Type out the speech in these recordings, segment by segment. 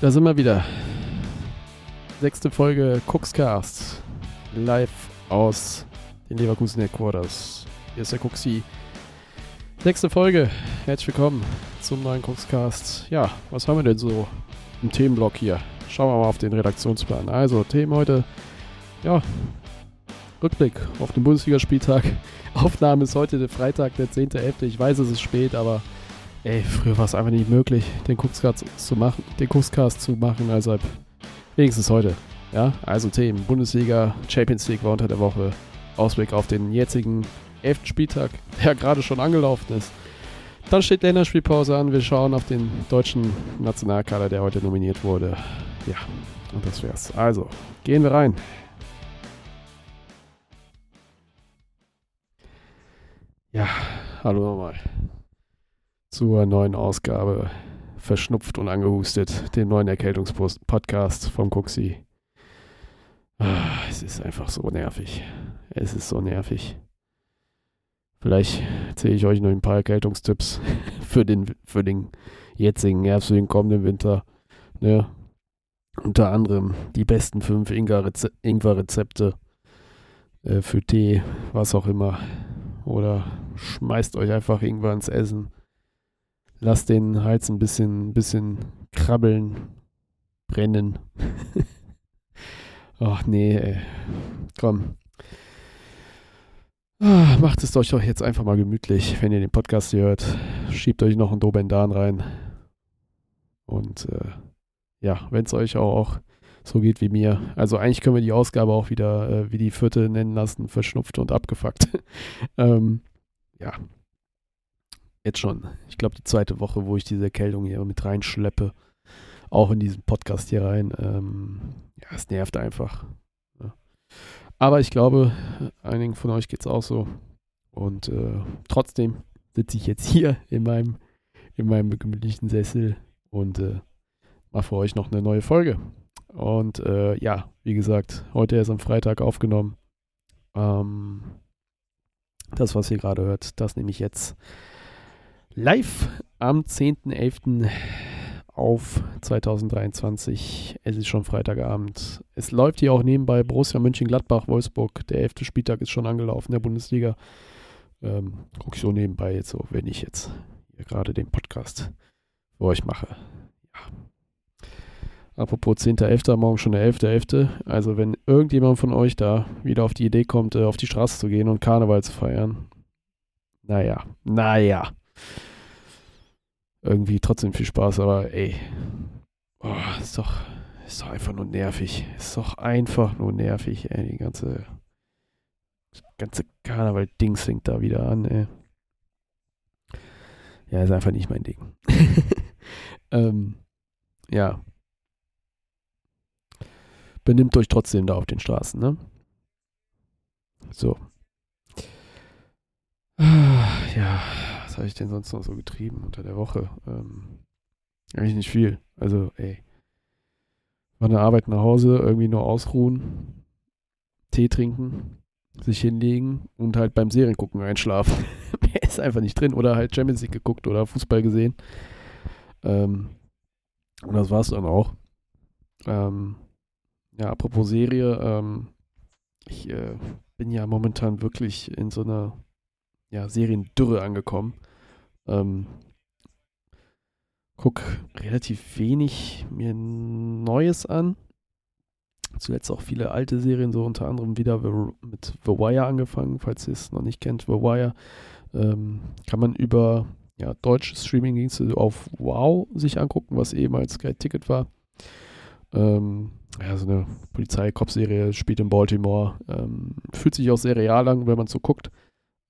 Da sind wir wieder. Sechste Folge Cookscast. Live aus den Leverkusen Headquarters. Hier ist der Cooksy. Sechste Folge. Herzlich willkommen zum neuen Cookscast. Ja, was haben wir denn so im Themenblock hier? Schauen wir mal auf den Redaktionsplan. Also, Themen heute. Ja, Rückblick auf den Bundesligaspieltag. Aufnahme ist heute der Freitag, der 10.11. Ich weiß, es ist spät, aber ey, früher war es einfach nicht möglich, den Cookscast zu machen, den Cookscast zu machen, also wenigstens heute. Ja, also Themen. Bundesliga, Champions League war unter der Woche. Ausblick auf den jetzigen 11. Spieltag, der gerade schon angelaufen ist. Dann steht Länderspielpause an. Wir schauen auf den deutschen Nationalkader, der heute nominiert wurde. Ja, und das wär's. Also, gehen wir rein. Ja, hallo nochmal zur neuen Ausgabe Verschnupft und angehustet, dem neuen Erkältungspodcast vom Cuxi. Ah, es ist einfach so nervig. Es ist so nervig. Vielleicht erzähle ich euch noch ein paar Erkältungstipps für den, für den jetzigen Herbst, für den kommenden Winter. Ne? Unter anderem die besten fünf Ingwer-Rezepte äh, für Tee, was auch immer. Oder schmeißt euch einfach Ingwer ins Essen Lass den Hals ein bisschen, bisschen krabbeln, brennen. Ach nee, ey. Komm. Ah, macht es euch doch jetzt einfach mal gemütlich, wenn ihr den Podcast hört. Schiebt euch noch einen Dobendan rein. Und äh, ja, wenn es euch auch, auch, so geht wie mir. Also eigentlich können wir die Ausgabe auch wieder äh, wie die vierte nennen lassen, verschnupft und abgefuckt. ähm, ja, Jetzt schon. Ich glaube, die zweite Woche, wo ich diese Erkältung hier mit reinschleppe, auch in diesen Podcast hier rein. Ähm, ja, es nervt einfach. Ja. Aber ich glaube, einigen von euch geht es auch so. Und äh, trotzdem sitze ich jetzt hier in meinem, in meinem gemütlichen Sessel und äh, mache für euch noch eine neue Folge. Und äh, ja, wie gesagt, heute erst am Freitag aufgenommen. Ähm, das, was ihr gerade hört, das nehme ich jetzt live am 10.11. auf 2023. Es ist schon Freitagabend. Es läuft hier auch nebenbei Borussia Mönchengladbach, Wolfsburg. Der elfte Spieltag ist schon angelaufen, der Bundesliga. Ähm, gucke ich so nebenbei jetzt so, wenn ich jetzt hier gerade den Podcast für euch mache. Ja. Apropos 10.11. morgen schon der 11.11. Also wenn irgendjemand von euch da wieder auf die Idee kommt, äh, auf die Straße zu gehen und Karneval zu feiern, naja, naja irgendwie trotzdem viel Spaß, aber ey, oh, ist doch, ist doch einfach nur nervig. Ist doch einfach nur nervig, ey, die ganze, ganze Karneval-Dings fängt da wieder an, ey. Ja, ist einfach nicht mein Ding. ähm, ja. Benimmt euch trotzdem da auf den Straßen, ne? So. Ah, ja habe ich denn sonst noch so getrieben unter der Woche? Ähm, eigentlich nicht viel. Also, ey. Von der Arbeit nach Hause, irgendwie nur ausruhen, Tee trinken, sich hinlegen und halt beim Seriengucken einschlafen. Mehr ist einfach nicht drin. Oder halt Champions League geguckt oder Fußball gesehen. Ähm, und das war's dann auch. Ähm, ja, apropos Serie, ähm, ich äh, bin ja momentan wirklich in so einer ja, Seriendürre angekommen. Ähm, guck relativ wenig mir Neues an. Zuletzt auch viele alte Serien, so unter anderem wieder mit The Wire angefangen, falls ihr es noch nicht kennt. The Wire ähm, kann man über ja, deutsche Streamingdienste auf Wow sich angucken, was ehemals Sky Ticket war. Ähm, ja, so eine Polizei-Cop-Serie spielt in Baltimore. Ähm, fühlt sich auch sehr real an, wenn man so guckt.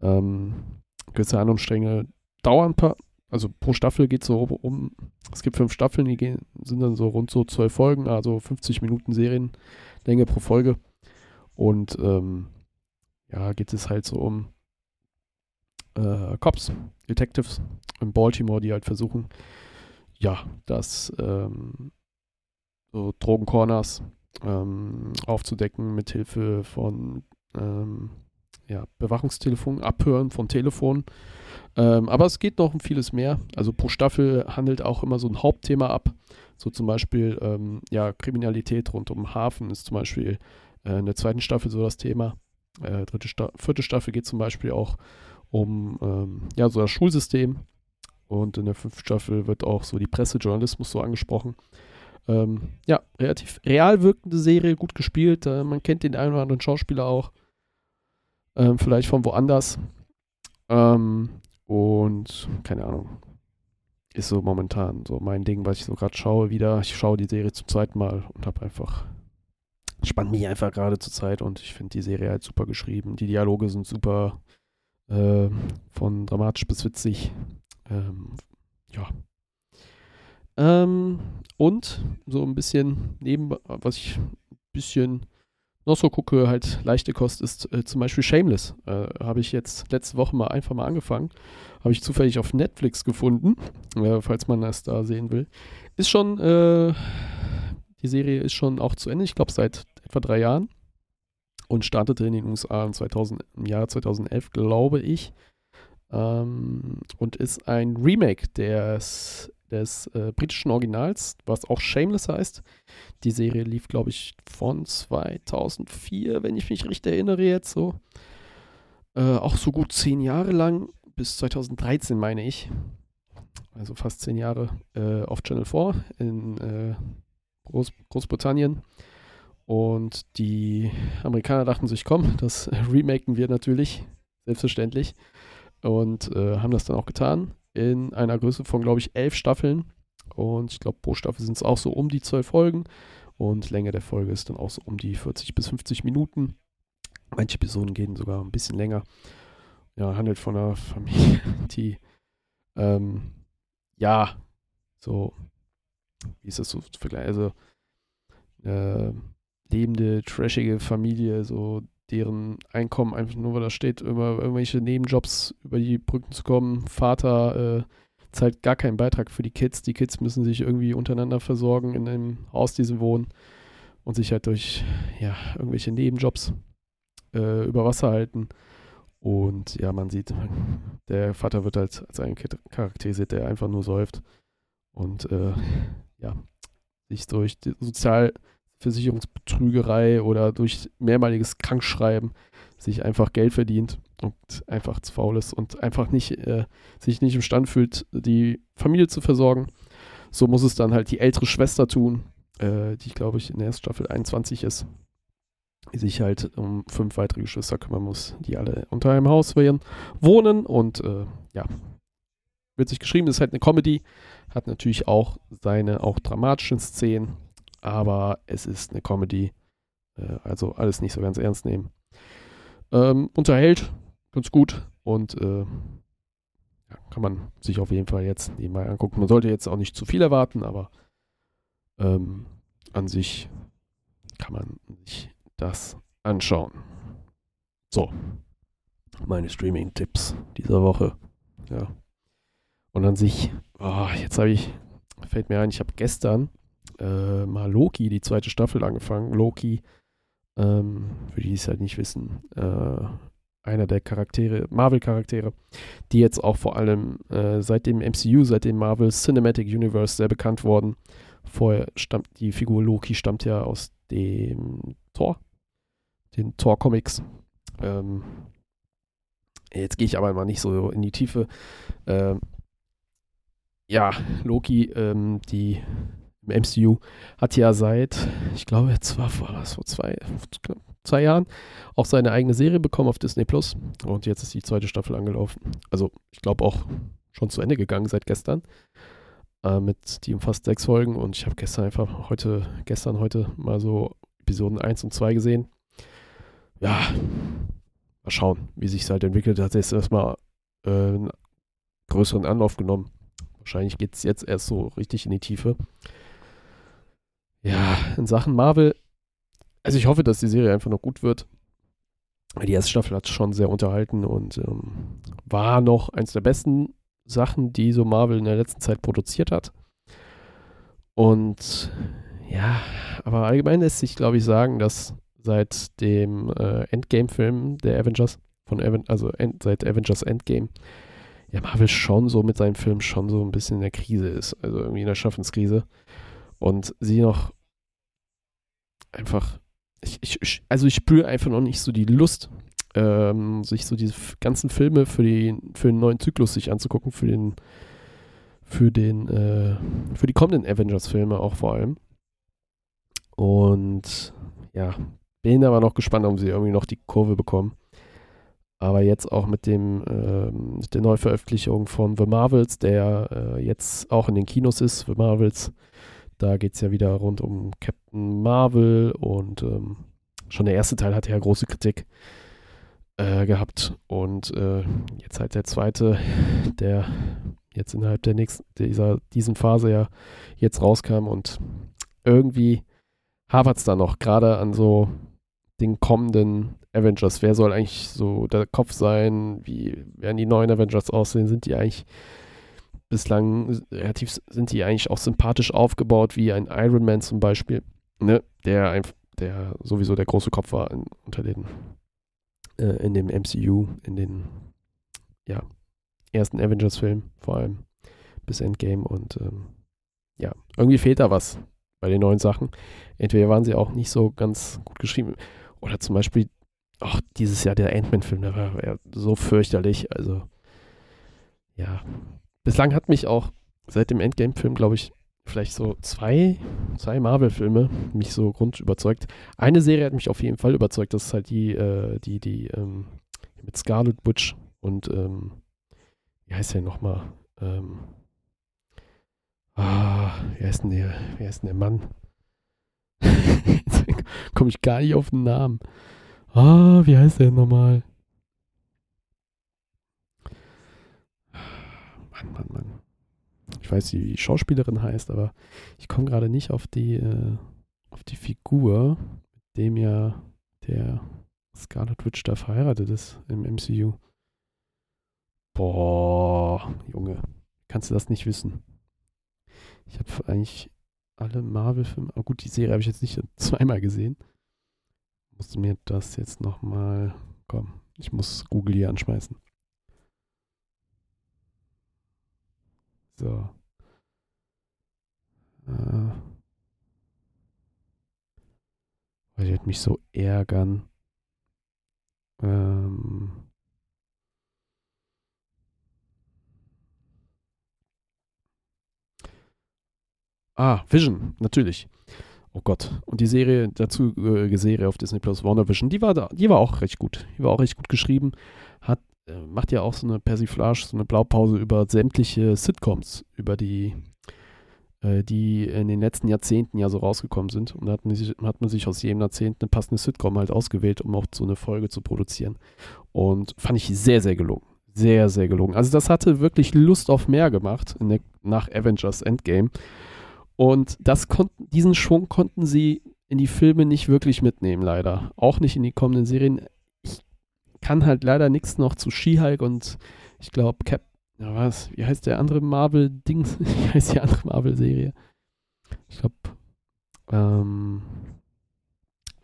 Ähm, gewisse Handlungsstränge dauern ein paar, also pro Staffel geht es so um, es gibt fünf Staffeln, die gehen, sind dann so rund so zwölf Folgen, also 50 Minuten Serienlänge pro Folge. Und ähm, ja, geht es halt so um äh, Cops, Detectives in Baltimore, die halt versuchen, ja, das ähm, so Drogencorners ähm, aufzudecken mit Hilfe von ähm, ja, Bewachungstelefon, Abhören von Telefonen Ähm, aber es geht noch um vieles mehr. Also pro Staffel handelt auch immer so ein Hauptthema ab. So zum Beispiel, ähm, ja, Kriminalität rund um Hafen ist zum Beispiel äh, in der zweiten Staffel so das Thema. Äh, dritte Sta vierte Staffel geht zum Beispiel auch um ähm, ja, so das Schulsystem. Und in der fünften Staffel wird auch so die Presse, Journalismus so angesprochen. Ähm, ja, relativ real wirkende Serie, gut gespielt. Äh, man kennt den einen oder anderen Schauspieler auch. Ähm, vielleicht von woanders. Ähm, und keine Ahnung. Ist so momentan so mein Ding, was ich so gerade schaue wieder. Ich schaue die Serie zum zweiten Mal und habe einfach. Spannt mich einfach gerade zur Zeit und ich finde die Serie halt super geschrieben. Die Dialoge sind super. Äh, von dramatisch bis witzig. Ähm, ja. Ähm, und so ein bisschen neben, was ich ein bisschen noch so gucke, halt leichte Kost ist äh, zum Beispiel Shameless. Äh, Habe ich jetzt letzte Woche mal einfach mal angefangen. Habe ich zufällig auf Netflix gefunden, äh, falls man das da sehen will. Ist schon, äh, die Serie ist schon auch zu Ende, ich glaube seit etwa drei Jahren. Und startete in den USA im, 2000, im Jahr 2011, glaube ich. Ähm, und ist ein Remake des des äh, britischen Originals, was auch Shameless heißt. Die Serie lief, glaube ich, von 2004, wenn ich mich richtig erinnere jetzt so. Äh, auch so gut zehn Jahre lang, bis 2013 meine ich. Also fast zehn Jahre äh, auf Channel 4 in äh, Groß Großbritannien. Und die Amerikaner dachten sich, komm, das remaken wir natürlich, selbstverständlich. Und äh, haben das dann auch getan in einer Größe von, glaube ich, elf Staffeln. Und ich glaube, pro Staffel sind es auch so um die zwölf Folgen. Und Länge der Folge ist dann auch so um die 40 bis 50 Minuten. Manche Episoden gehen sogar ein bisschen länger. Ja, handelt von einer Familie, die, ähm, ja, so, wie ist das so zu vergleichen? Also, äh, lebende, trashige Familie, so deren Einkommen einfach nur, weil da steht, immer irgendwelche Nebenjobs über die Brücken zu kommen. Vater äh, zahlt gar keinen Beitrag für die Kids. Die Kids müssen sich irgendwie untereinander versorgen in dem Haus, die sie wohnen und sich halt durch ja, irgendwelche Nebenjobs äh, über Wasser halten. Und ja, man sieht, der Vater wird halt als ein charakterisiert, der einfach nur säuft und äh, ja, sich durch sozial Versicherungsbetrügerei oder durch mehrmaliges Krankschreiben sich einfach Geld verdient und einfach zu faul ist und einfach nicht, äh, sich nicht imstand fühlt, die Familie zu versorgen. So muss es dann halt die ältere Schwester tun, äh, die, glaube ich, in der Staffel 21 ist, die sich halt um fünf weitere Geschwister kümmern muss, die alle unter einem Haus wohnen und äh, ja, wird sich geschrieben, ist halt eine Comedy, hat natürlich auch seine auch dramatischen Szenen, aber es ist eine Comedy. Äh, also alles nicht so ganz ernst nehmen. Ähm, unterhält ganz gut und äh, kann man sich auf jeden Fall jetzt nebenbei angucken. Man sollte jetzt auch nicht zu viel erwarten, aber ähm, an sich kann man sich das anschauen. So, meine Streaming-Tipps dieser Woche. Ja. Und an sich, oh, jetzt habe ich, fällt mir ein, ich habe gestern äh, mal Loki, die zweite Staffel angefangen. Loki, ähm, für die es halt nicht wissen, äh, einer der Charaktere, Marvel-Charaktere, die jetzt auch vor allem äh, seit dem MCU, seit dem Marvel Cinematic Universe sehr bekannt worden. Vorher stammt die Figur Loki stammt ja aus dem Thor, den Thor-Comics. Ähm, jetzt gehe ich aber mal nicht so in die Tiefe. Ähm, ja, Loki, ähm, die im MCU, hat ja seit, ich glaube, jetzt war vor, was, vor zwei, zwei Jahren auch seine eigene Serie bekommen auf Disney Plus. Und jetzt ist die zweite Staffel angelaufen. Also, ich glaube auch schon zu Ende gegangen seit gestern. Äh, mit die umfasst sechs Folgen. Und ich habe gestern einfach heute, gestern, heute mal so Episoden 1 und 2 gesehen. Ja, mal schauen, wie sich es halt entwickelt. Hat jetzt erstmal äh, einen größeren Anlauf genommen. Wahrscheinlich geht es jetzt erst so richtig in die Tiefe ja, in Sachen Marvel, also ich hoffe, dass die Serie einfach noch gut wird. Die erste Staffel hat schon sehr unterhalten und ähm, war noch eins der besten Sachen, die so Marvel in der letzten Zeit produziert hat. Und ja, aber allgemein lässt sich, glaube ich, sagen, dass seit dem äh, Endgame-Film der Avengers, von Aven also end, seit Avengers Endgame, ja, Marvel schon so mit seinem Film schon so ein bisschen in der Krise ist, also irgendwie in der Schaffenskrise. Und sie noch einfach, ich, ich, also ich spüre einfach noch nicht so die Lust, ähm, sich so diese ganzen Filme für, die, für den neuen Zyklus sich anzugucken, für den, für den, äh, für die kommenden Avengers-Filme auch vor allem. Und ja, bin aber noch gespannt, ob sie irgendwie noch die Kurve bekommen. Aber jetzt auch mit dem mit der Neuveröffentlichung von The Marvels, der äh, jetzt auch in den Kinos ist, The Marvels, da geht es ja wieder rund um Captain Marvel und ähm, schon der erste Teil hatte ja große Kritik äh, gehabt. Und äh, jetzt halt der zweite, der jetzt innerhalb der nächsten, dieser, diesen Phase ja jetzt rauskam und irgendwie hapert es da noch, gerade an so den kommenden Avengers. Wer soll eigentlich so der Kopf sein? Wie werden die neuen Avengers aussehen? Sind die eigentlich bislang relativ, sind die eigentlich auch sympathisch aufgebaut, wie ein Iron Man zum Beispiel, ne? Der der sowieso der große Kopf war in, unter den, äh, in dem MCU, in den, ja, ersten Avengers-Film vor allem bis Endgame und ähm, ja, irgendwie fehlt da was bei den neuen Sachen. Entweder waren sie auch nicht so ganz gut geschrieben oder zum Beispiel auch dieses Jahr der Ant-Man-Film, der war ja so fürchterlich. Also, ja. Bislang hat mich auch seit dem Endgame-Film, glaube ich, vielleicht so zwei, zwei Marvel-Filme mich so grund überzeugt. Eine Serie hat mich auf jeden Fall überzeugt, das ist halt die, äh, die, die, ähm, mit Scarlet Witch und, ähm, wie heißt der nochmal? Ähm, ah, wie heißt denn der, wie heißt denn der Mann? Komme ich gar nicht auf den Namen. Ah, wie heißt der nochmal? Mann, Mann, Mann. Ich weiß, wie die Schauspielerin heißt, aber ich komme gerade nicht auf die, äh, auf die Figur, mit dem ja der Scarlet Witch da verheiratet ist im MCU. Boah, Junge, kannst du das nicht wissen? Ich habe eigentlich alle Marvel-Filme, oh gut, die Serie habe ich jetzt nicht zweimal gesehen muss mir das jetzt nochmal. Komm, ich muss Google hier anschmeißen. So. Äh. Weil wird mich so ärgern. Ähm. Ah, Vision, natürlich. Oh Gott. Und die Serie, dazu äh, Serie auf Disney Plus, WandaVision, die war da, die war auch recht gut. Die war auch recht gut geschrieben. Hat, macht ja auch so eine Persiflage, so eine Blaupause über sämtliche Sitcoms, über die, äh, die in den letzten Jahrzehnten ja so rausgekommen sind. Und da hat man, sich, hat man sich aus jedem Jahrzehnt eine passende Sitcom halt ausgewählt, um auch so eine Folge zu produzieren. Und fand ich sehr, sehr gelungen. Sehr, sehr gelungen. Also das hatte wirklich Lust auf mehr gemacht der, nach Avengers Endgame. Und das konnten, diesen Schwung konnten sie in die Filme nicht wirklich mitnehmen, leider. Auch nicht in die kommenden Serien. Kann halt leider nichts noch zu She-Hulk und ich glaube Cap. Ja, was? Wie heißt der andere Marvel-Dings? Wie heißt die andere Marvel-Serie? Ich glaube, ähm,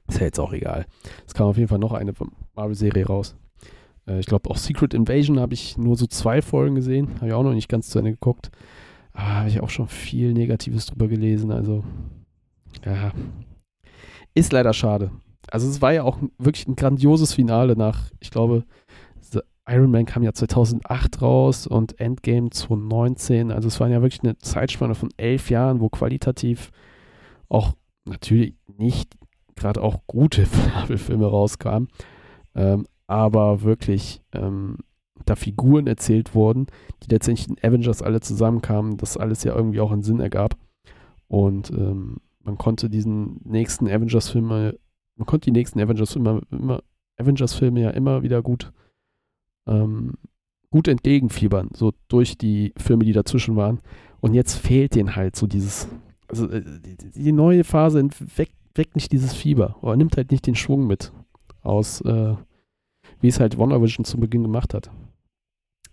ist ja jetzt auch egal. Es kam auf jeden Fall noch eine Marvel-Serie raus. Äh, ich glaube, auch Secret Invasion habe ich nur so zwei Folgen gesehen. Habe ich auch noch nicht ganz zu Ende geguckt. Ah, habe ich auch schon viel Negatives drüber gelesen. Also, ja. Ist leider schade. Also, es war ja auch wirklich ein grandioses Finale nach, ich glaube, Iron Man kam ja 2008 raus und Endgame 2019. Also, es war ja wirklich eine Zeitspanne von elf Jahren, wo qualitativ auch natürlich nicht gerade auch gute Marvel-Filme rauskamen. Ähm, aber wirklich ähm, da Figuren erzählt wurden, die letztendlich in Avengers alle zusammenkamen, das alles ja irgendwie auch einen Sinn ergab. Und ähm, man konnte diesen nächsten Avengers-Filme, man konnte die nächsten Avengers-Filme immer, Avengers-Filme ja immer wieder gut, ähm, gut entgegenfiebern, so durch die Filme, die dazwischen waren. Und jetzt fehlt denen halt so dieses, also äh, die, die neue Phase weckt, weckt nicht dieses Fieber oder nimmt halt nicht den Schwung mit aus, äh, wie es halt WandaVision zu Beginn gemacht hat.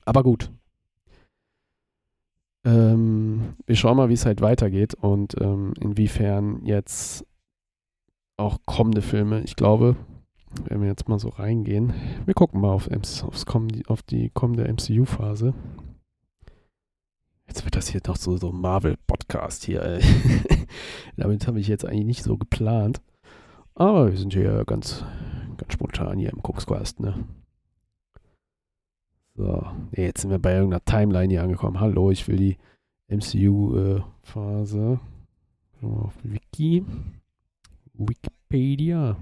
Aber gut. Ähm, wir schauen mal, wie es halt weitergeht und ähm, inwiefern jetzt auch kommende Filme, ich glaube, wenn wir jetzt mal so reingehen, wir gucken mal auf, aufs, auf die kommende MCU-Phase. jetzt wird das hier noch so, so Marvel-Podcast hier. Damit habe ich jetzt eigentlich nicht so geplant. Aber wir sind hier ganz, ganz spontan hier im Cooksquast, ne? So, nee, jetzt sind wir bei irgendeiner Timeline hier angekommen. Hallo, ich will die MCU-Phase. Äh, auf Wiki. Wikipedia.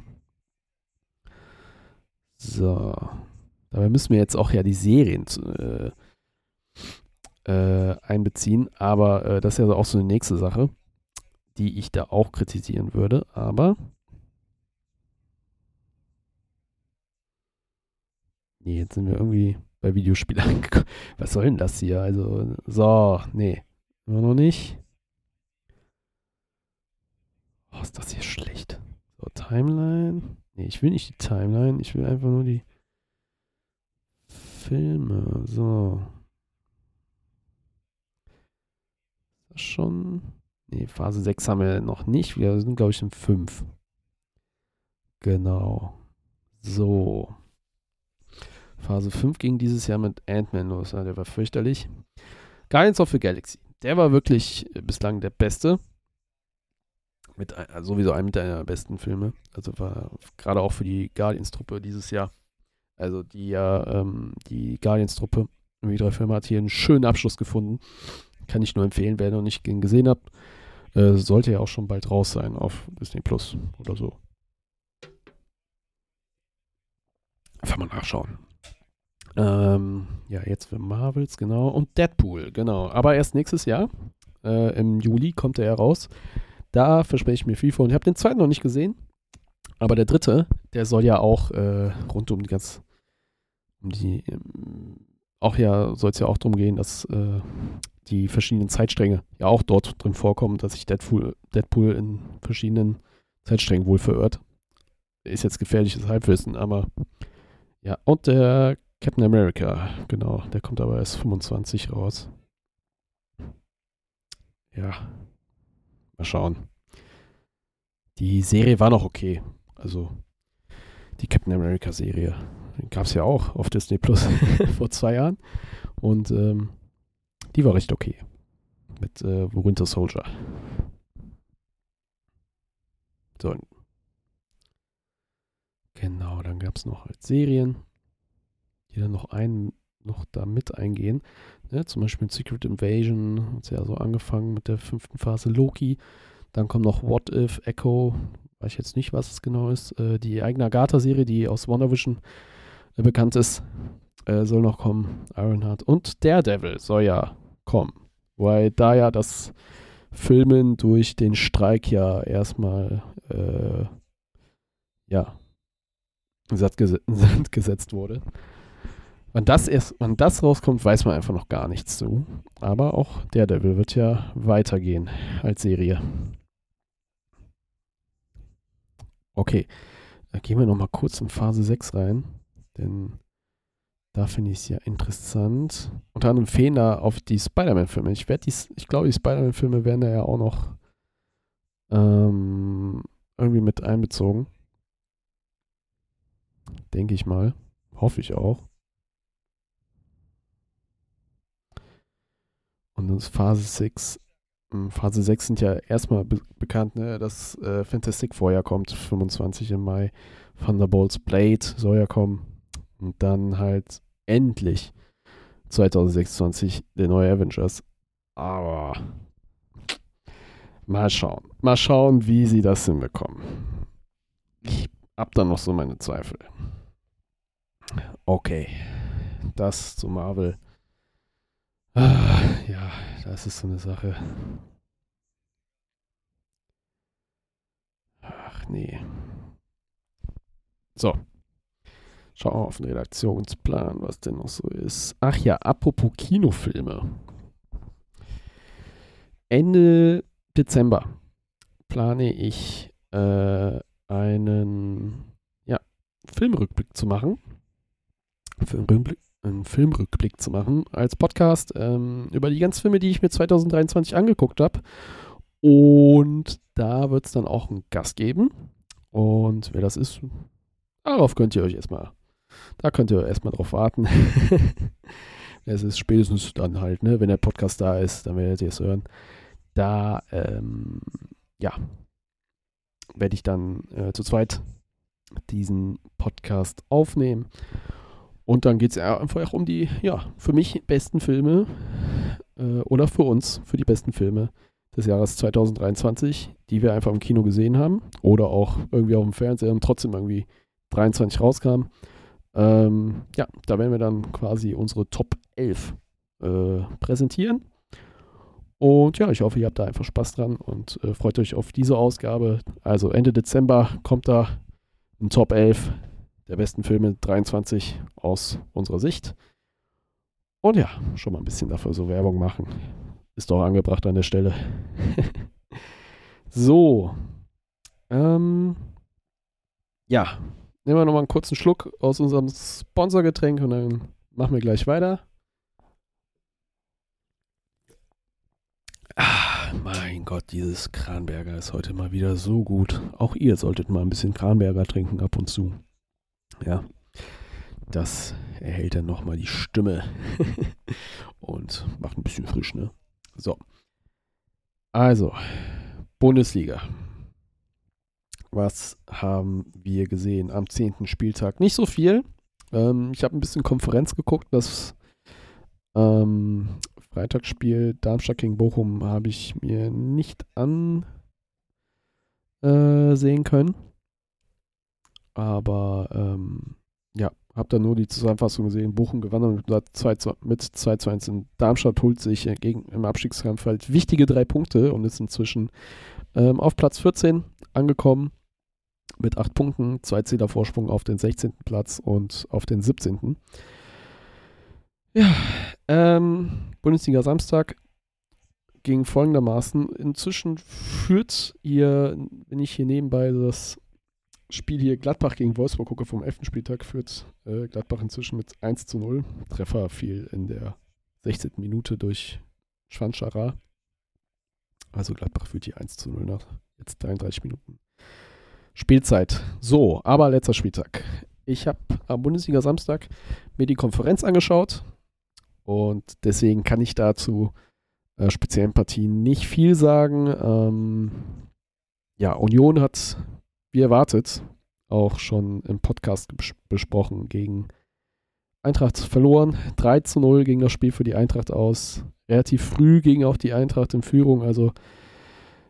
So. Dabei müssen wir jetzt auch ja die Serien äh, äh, einbeziehen. Aber äh, das ist ja auch so eine nächste Sache, die ich da auch kritisieren würde. Aber. Nee, jetzt sind wir irgendwie bei Videospielen angekommen. Was soll denn das hier? Also, so, nee. Immer noch nicht. Oh, ist das hier schlecht. So, Timeline. Nee, ich will nicht die Timeline. Ich will einfach nur die Filme. So. Schon. Nee, Phase 6 haben wir noch nicht. Wir sind, glaube ich, in 5. Genau. So. Phase 5 ging dieses Jahr mit Ant-Man los. Ja, der war fürchterlich. Guardians of the Galaxy. Der war wirklich äh, bislang der beste. Mit, also sowieso einer der besten Filme. Also war gerade auch für die Guardians-Truppe dieses Jahr. Also die ja, ähm, die Guardians-Truppe, die drei Filme hat hier einen schönen Abschluss gefunden. Kann ich nur empfehlen, wer noch nicht gesehen hat. Äh, sollte ja auch schon bald raus sein auf Disney Plus oder so. Einfach mal nachschauen. Ähm, ja, jetzt für Marvels, genau. Und Deadpool, genau. Aber erst nächstes Jahr. Äh, Im Juli kommt er ja raus. Da verspreche ich mir viel von. Ich habe den zweiten noch nicht gesehen. Aber der dritte, der soll ja auch äh, rund um die ganz. Um die. Ähm, auch ja, soll es ja auch darum gehen, dass äh, die verschiedenen Zeitstränge ja auch dort drin vorkommen, dass sich Deadpool, Deadpool in verschiedenen Zeitsträngen wohl verirrt. Ist jetzt gefährliches Halbwissen, aber ja, und der Captain America, genau. Der kommt aber erst 25 raus. Ja. Mal schauen. Die Serie war noch okay. Also, die Captain America Serie. Gab es ja auch auf Disney Plus vor zwei Jahren. Und ähm, die war recht okay. Mit äh, Winter Soldier. So. Genau, dann gab es noch als Serien die dann noch ein, noch da mit eingehen. Ne? Zum Beispiel mit Secret Invasion hat es ja so angefangen mit der fünften Phase Loki. Dann kommt noch What If, Echo, weiß ich jetzt nicht, was es genau ist. Äh, die eigene Agatha-Serie, die aus WandaVision äh, bekannt ist, äh, soll noch kommen. Ironheart und Daredevil soll ja kommen. Weil da ja das Filmen durch den Streik ja erstmal äh, ja gesetzt wurde. Wann das erst, wann das rauskommt, weiß man einfach noch gar nichts zu. Aber auch der Devil wird ja weitergehen als Serie. Okay, da gehen wir noch mal kurz in Phase 6 rein, denn da finde ich es ja interessant. Unter anderem fehlen da auf die Spider-Man-Filme. Ich werde ich glaube, die Spider-Man-Filme werden da ja auch noch ähm, irgendwie mit einbezogen. Denke ich mal. Hoffe ich auch. Und das Phase 6. Hm, Phase 6 sind ja erstmal be bekannt, ne, dass äh, Fantastic vorher kommt, 25 im Mai. Thunderbolts Blade soll ja kommen. Und dann halt endlich 2026 der neue Avengers. Aber mal schauen. Mal schauen, wie sie das hinbekommen. Ich hab da noch so meine Zweifel. Okay. Das zu Marvel. Ah, ja, das ist so eine Sache. Ach nee. So. Schauen wir auf den Redaktionsplan, was denn noch so ist. Ach ja, apropos Kinofilme. Ende Dezember plane ich äh, einen ja, Filmrückblick zu machen. Filmrückblick, einen Filmrückblick zu machen als Podcast ähm, über die ganzen Filme, die ich mir 2023 angeguckt habe. Und da wird es dann auch einen Gast geben. Und wer das ist, darauf könnt ihr euch erstmal, da könnt ihr erstmal drauf warten. es ist spätestens dann halt, ne, wenn der Podcast da ist, dann werdet ihr es hören. Da, ähm, ja, werde ich dann äh, zu zweit diesen Podcast aufnehmen. Und dann geht es einfach um die, ja, für mich besten Filme äh, oder für uns, für die besten Filme des Jahres 2023, die wir einfach im Kino gesehen haben oder auch irgendwie auf dem Fernseher und trotzdem irgendwie 23 rauskamen. Ähm, ja, da werden wir dann quasi unsere Top 11 äh, präsentieren. Und ja, ich hoffe, ihr habt da einfach Spaß dran und äh, freut euch auf diese Ausgabe. Also Ende Dezember kommt da ein Top 11 der besten Filme 23 aus unserer Sicht. Und ja, schon mal ein bisschen dafür so Werbung machen. Ist doch angebracht an der Stelle. so. Ähm, ja, nehmen wir nochmal einen kurzen Schluck aus unserem Sponsorgetränk und dann machen wir gleich weiter. Ah, mein Gott, dieses Kranberger ist heute mal wieder so gut. Auch ihr solltet mal ein bisschen Kranberger trinken ab und zu. Ja, das erhält dann nochmal die Stimme und macht ein bisschen frisch, ne? So. Also, Bundesliga. Was haben wir gesehen am 10. Spieltag? Nicht so viel. Ähm, ich habe ein bisschen Konferenz geguckt. Das ähm, Freitagsspiel Darmstadt gegen Bochum habe ich mir nicht ansehen äh, können. Aber ähm, ja, habe da nur die Zusammenfassung gesehen. Bochum gewann mit 2 zu 1 in Darmstadt holt sich gegen, im Abstiegskampf halt wichtige drei Punkte und ist inzwischen ähm, auf Platz 14 angekommen mit acht Punkten, zwei Zähler Vorsprung auf den 16. Platz und auf den 17. Ja, ähm, Bundesliga Samstag ging folgendermaßen. Inzwischen führt ihr, wenn ich hier nebenbei das Spiel hier Gladbach gegen Wolfsburg gucke vom 11. Spieltag, führt äh, Gladbach inzwischen mit 1 zu 0. Treffer fiel in der 16. Minute durch Schwanschara. Also Gladbach führt hier 1 zu 0 nach jetzt 33 Minuten. Spielzeit. So, aber letzter Spieltag. Ich habe am Bundesliga Samstag mir die Konferenz angeschaut und deswegen kann ich dazu äh, speziellen Partien nicht viel sagen. Ähm, ja, Union hat, wie erwartet, auch schon im Podcast besprochen, gegen Eintracht verloren. 3 zu 0 ging das Spiel für die Eintracht aus. Relativ früh ging auch die Eintracht in Führung, also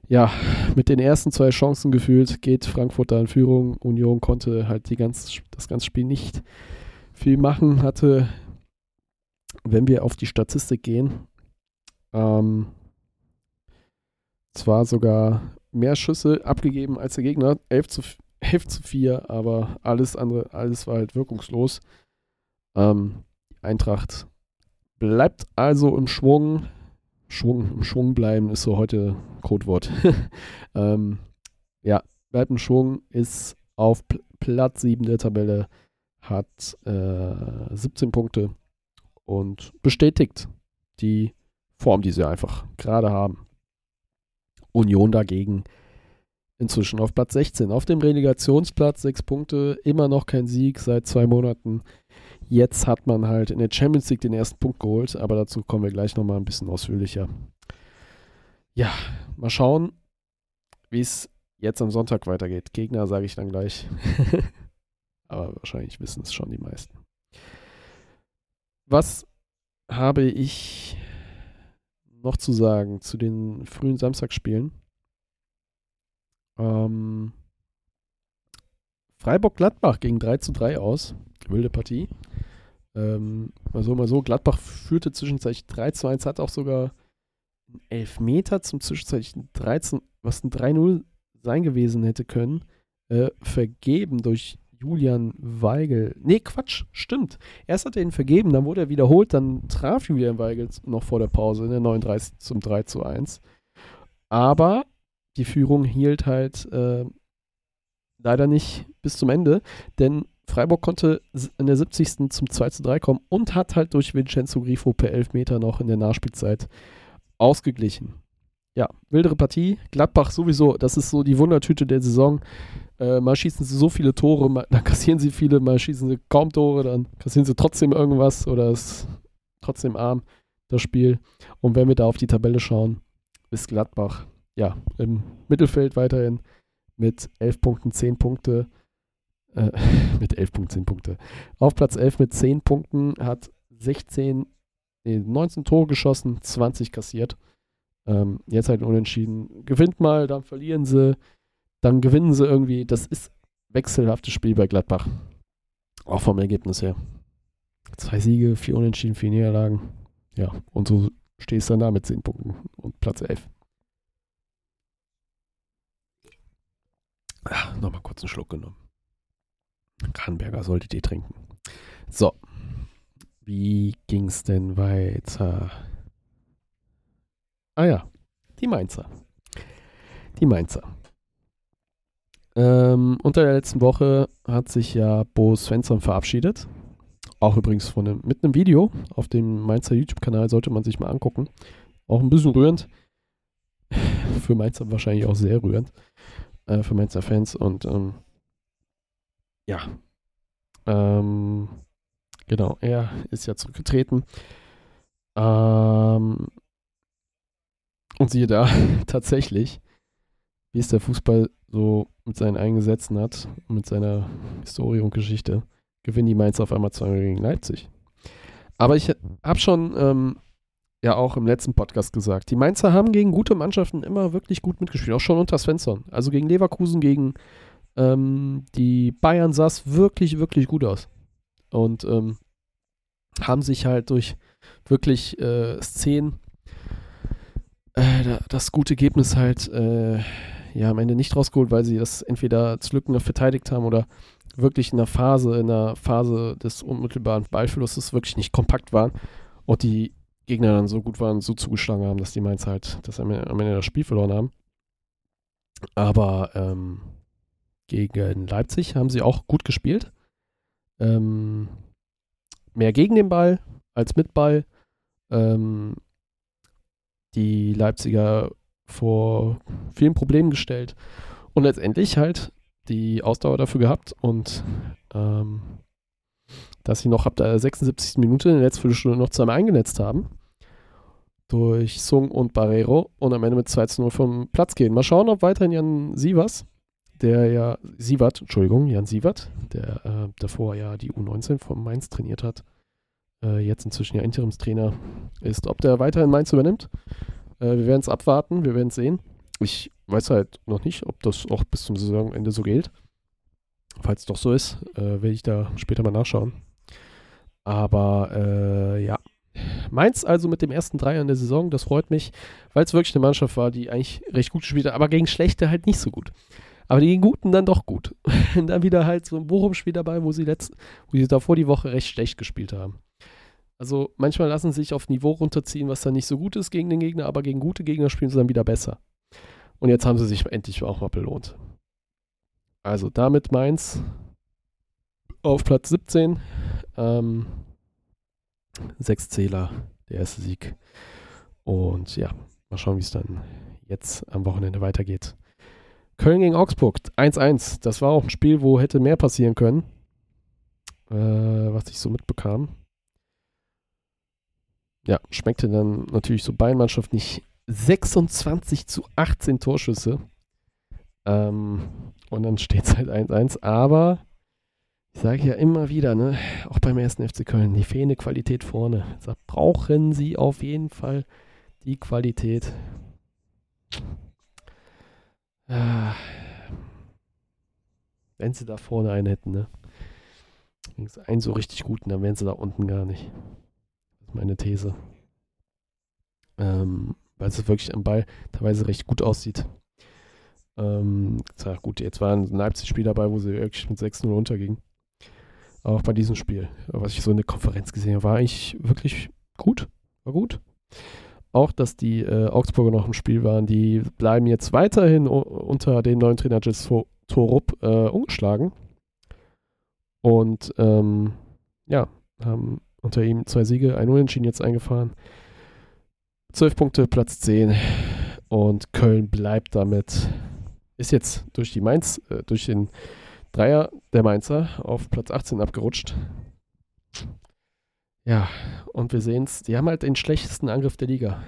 ja, mit den ersten zwei Chancen gefühlt geht Frankfurt da in Führung. Union konnte halt die ganz, das ganze Spiel nicht viel machen, hatte, wenn wir auf die Statistik gehen, ähm, zwar sogar mehr Schüsse abgegeben als der Gegner, 11 zu, 11 zu 4, aber alles andere, alles war halt wirkungslos. Ähm, Eintracht bleibt also im Schwung, Schwung, im Schwung bleiben ist so heute Codewort. ähm, ja, bleibt im Schwung, ist auf Platz 7 der Tabelle, hat äh, 17 Punkte und bestätigt die Form, die sie einfach gerade haben. Union dagegen inzwischen auf Platz 16. Auf dem Relegationsplatz 6 Punkte, immer noch kein Sieg seit zwei Monaten. Jetzt hat man halt in der Champions League den ersten Punkt geholt, aber dazu kommen wir gleich nochmal ein bisschen ausführlicher. Ja, mal schauen, wie es jetzt am Sonntag weitergeht. Gegner sage ich dann gleich. aber wahrscheinlich wissen es schon die meisten. Was habe ich noch zu sagen zu den frühen Samstagsspielen? Ähm, Freiburg-Gladbach ging 3 zu 3 aus. Wilde Partie. Ähm, mal so, mal so. Gladbach führte zwischenzeitlich 3 zu 1, hat auch sogar einen Elfmeter zum zwischenzeitlichen 13, was ein 3-0 sein gewesen hätte können, äh, vergeben durch Julian Weigel. Nee, Quatsch, stimmt. Erst hat er ihn vergeben, dann wurde er wiederholt, dann traf Julian Weigel noch vor der Pause in der 39 zum 3 zu 1. Aber die Führung hielt halt äh, leider nicht bis zum Ende, denn Freiburg konnte in der 70. zum 2 zu 3 kommen und hat halt durch Vincenzo Grifo per Elfmeter noch in der Nachspielzeit ausgeglichen. Ja, wildere Partie. Gladbach sowieso, das ist so die Wundertüte der Saison. Äh, mal schießen sie so viele Tore, mal, dann kassieren sie viele, mal schießen sie kaum Tore, dann kassieren sie trotzdem irgendwas oder es trotzdem arm, das Spiel. Und wenn wir da auf die Tabelle schauen, ist Gladbach ja im Mittelfeld weiterhin mit 11 Punkten, 10 Punkte. Äh, mit 11 Punkten, 10 Punkte. Auf Platz 11 mit 10 Punkten hat 16, nee, 19 Tore geschossen, 20 kassiert. Ähm, jetzt halt unentschieden. Gewinnt mal, dann verlieren sie, dann gewinnen sie irgendwie. Das ist wechselhaftes Spiel bei Gladbach. Auch vom Ergebnis her. Zwei Siege, vier Unentschieden, vier Niederlagen. Ja, und so stehst du dann da mit 10 Punkten und Platz 11. Ja, Nochmal kurz einen Schluck genommen. Kranberger solltet ihr trinken. So. Wie ging's denn weiter? Ah ja, die Mainzer. Die Mainzer. Ähm, unter der letzten Woche hat sich ja Bo Svensson verabschiedet. Auch übrigens von einem, mit einem Video auf dem Mainzer YouTube-Kanal sollte man sich mal angucken. Auch ein bisschen rührend. Für Mainzer wahrscheinlich auch sehr rührend. Äh, für Mainzer Fans. Und ähm, ja. Ähm, genau, er ist ja zurückgetreten. Ähm, und siehe da, tatsächlich, wie es der Fußball so mit seinen eigenen hat, mit seiner Historie und Geschichte, gewinnen die Mainz auf einmal 2 gegen Leipzig. Aber ich habe schon ähm, ja auch im letzten Podcast gesagt, die Mainzer haben gegen gute Mannschaften immer wirklich gut mitgespielt, auch schon unter Svensson. Also gegen Leverkusen, gegen ähm, die Bayern sah es wirklich, wirklich gut aus. Und ähm, haben sich halt durch wirklich äh, Szenen äh, das gute Ergebnis halt äh, ja am Ende nicht rausgeholt, weil sie das entweder zu Lücken verteidigt haben oder wirklich in der Phase, in der Phase des unmittelbaren Ballverlustes wirklich nicht kompakt waren und die Gegner dann so gut waren, so zugeschlagen haben, dass die Mainz halt das am Ende das Spiel verloren haben. Aber ähm, gegen Leipzig haben sie auch gut gespielt. Ähm, mehr gegen den Ball als mit Ball. Ähm, die Leipziger vor vielen Problemen gestellt und letztendlich halt die Ausdauer dafür gehabt und ähm, dass sie noch ab der 76. Minute in der letzten Viertelstunde noch zweimal eingenetzt haben durch Sung und Barrero und am Ende mit 2 zu 0 vom Platz gehen. Mal schauen, ob weiterhin Jan Sievers, der ja, Sievert, Entschuldigung, Jan Sievert, der äh, davor ja die U19 vom Mainz trainiert hat, äh, jetzt inzwischen ja Interimstrainer ist, ob der weiterhin Mainz übernimmt. Äh, wir werden es abwarten, wir werden es sehen. Ich weiß halt noch nicht, ob das auch bis zum Saisonende so gilt. Falls es doch so ist, äh, werde ich da später mal nachschauen. Aber äh, ja, Mainz also mit dem ersten Dreier in der Saison, das freut mich, weil es wirklich eine Mannschaft war, die eigentlich recht gut gespielt hat, aber gegen Schlechte halt nicht so gut. Aber die Guten dann doch gut. dann wieder halt so ein Bochum-Spiel dabei, wo sie, letzt, wo sie davor die Woche recht schlecht gespielt haben. Also manchmal lassen sie sich auf Niveau runterziehen, was dann nicht so gut ist gegen den Gegner, aber gegen gute Gegner spielen sie dann wieder besser. Und jetzt haben sie sich endlich auch mal belohnt. Also damit Mainz auf Platz 17. Ähm, sechs Zähler, der erste Sieg. Und ja, mal schauen, wie es dann jetzt am Wochenende weitergeht. Köln gegen Augsburg 1-1. Das war auch ein Spiel, wo hätte mehr passieren können, äh, was ich so mitbekam ja, schmeckte dann natürlich so Bayern-Mannschaft nicht 26 zu 18 Torschüsse. Ähm, und dann steht es halt 1-1. Aber ich sage ja immer wieder, ne, auch beim ersten FC Köln, die fehlende Qualität vorne. Da brauchen sie auf jeden Fall die Qualität. Ah, wenn sie da vorne einen hätten, ne? Einen so richtig guten, dann wären sie da unten gar nicht meine These. Ähm, weil es wirklich am Ball teilweise recht gut aussieht. Ähm, gut, jetzt war ein Leipzig-Spiel dabei, wo sie wirklich mit 6-0 unterging. Auch bei diesem Spiel, was ich so in der Konferenz gesehen habe, war eigentlich wirklich gut. War gut. Auch, dass die äh, Augsburger noch im Spiel waren, die bleiben jetzt weiterhin unter den neuen Trainer Jess Torup äh, ungeschlagen. Und ähm, ja, haben unter ihm zwei Siege, ein Unentschieden jetzt eingefahren. Zwölf Punkte, Platz 10. Und Köln bleibt damit, ist jetzt durch die Mainz, äh, durch den Dreier der Mainzer auf Platz 18 abgerutscht. Ja, und wir sehen es, die haben halt den schlechtesten Angriff der Liga.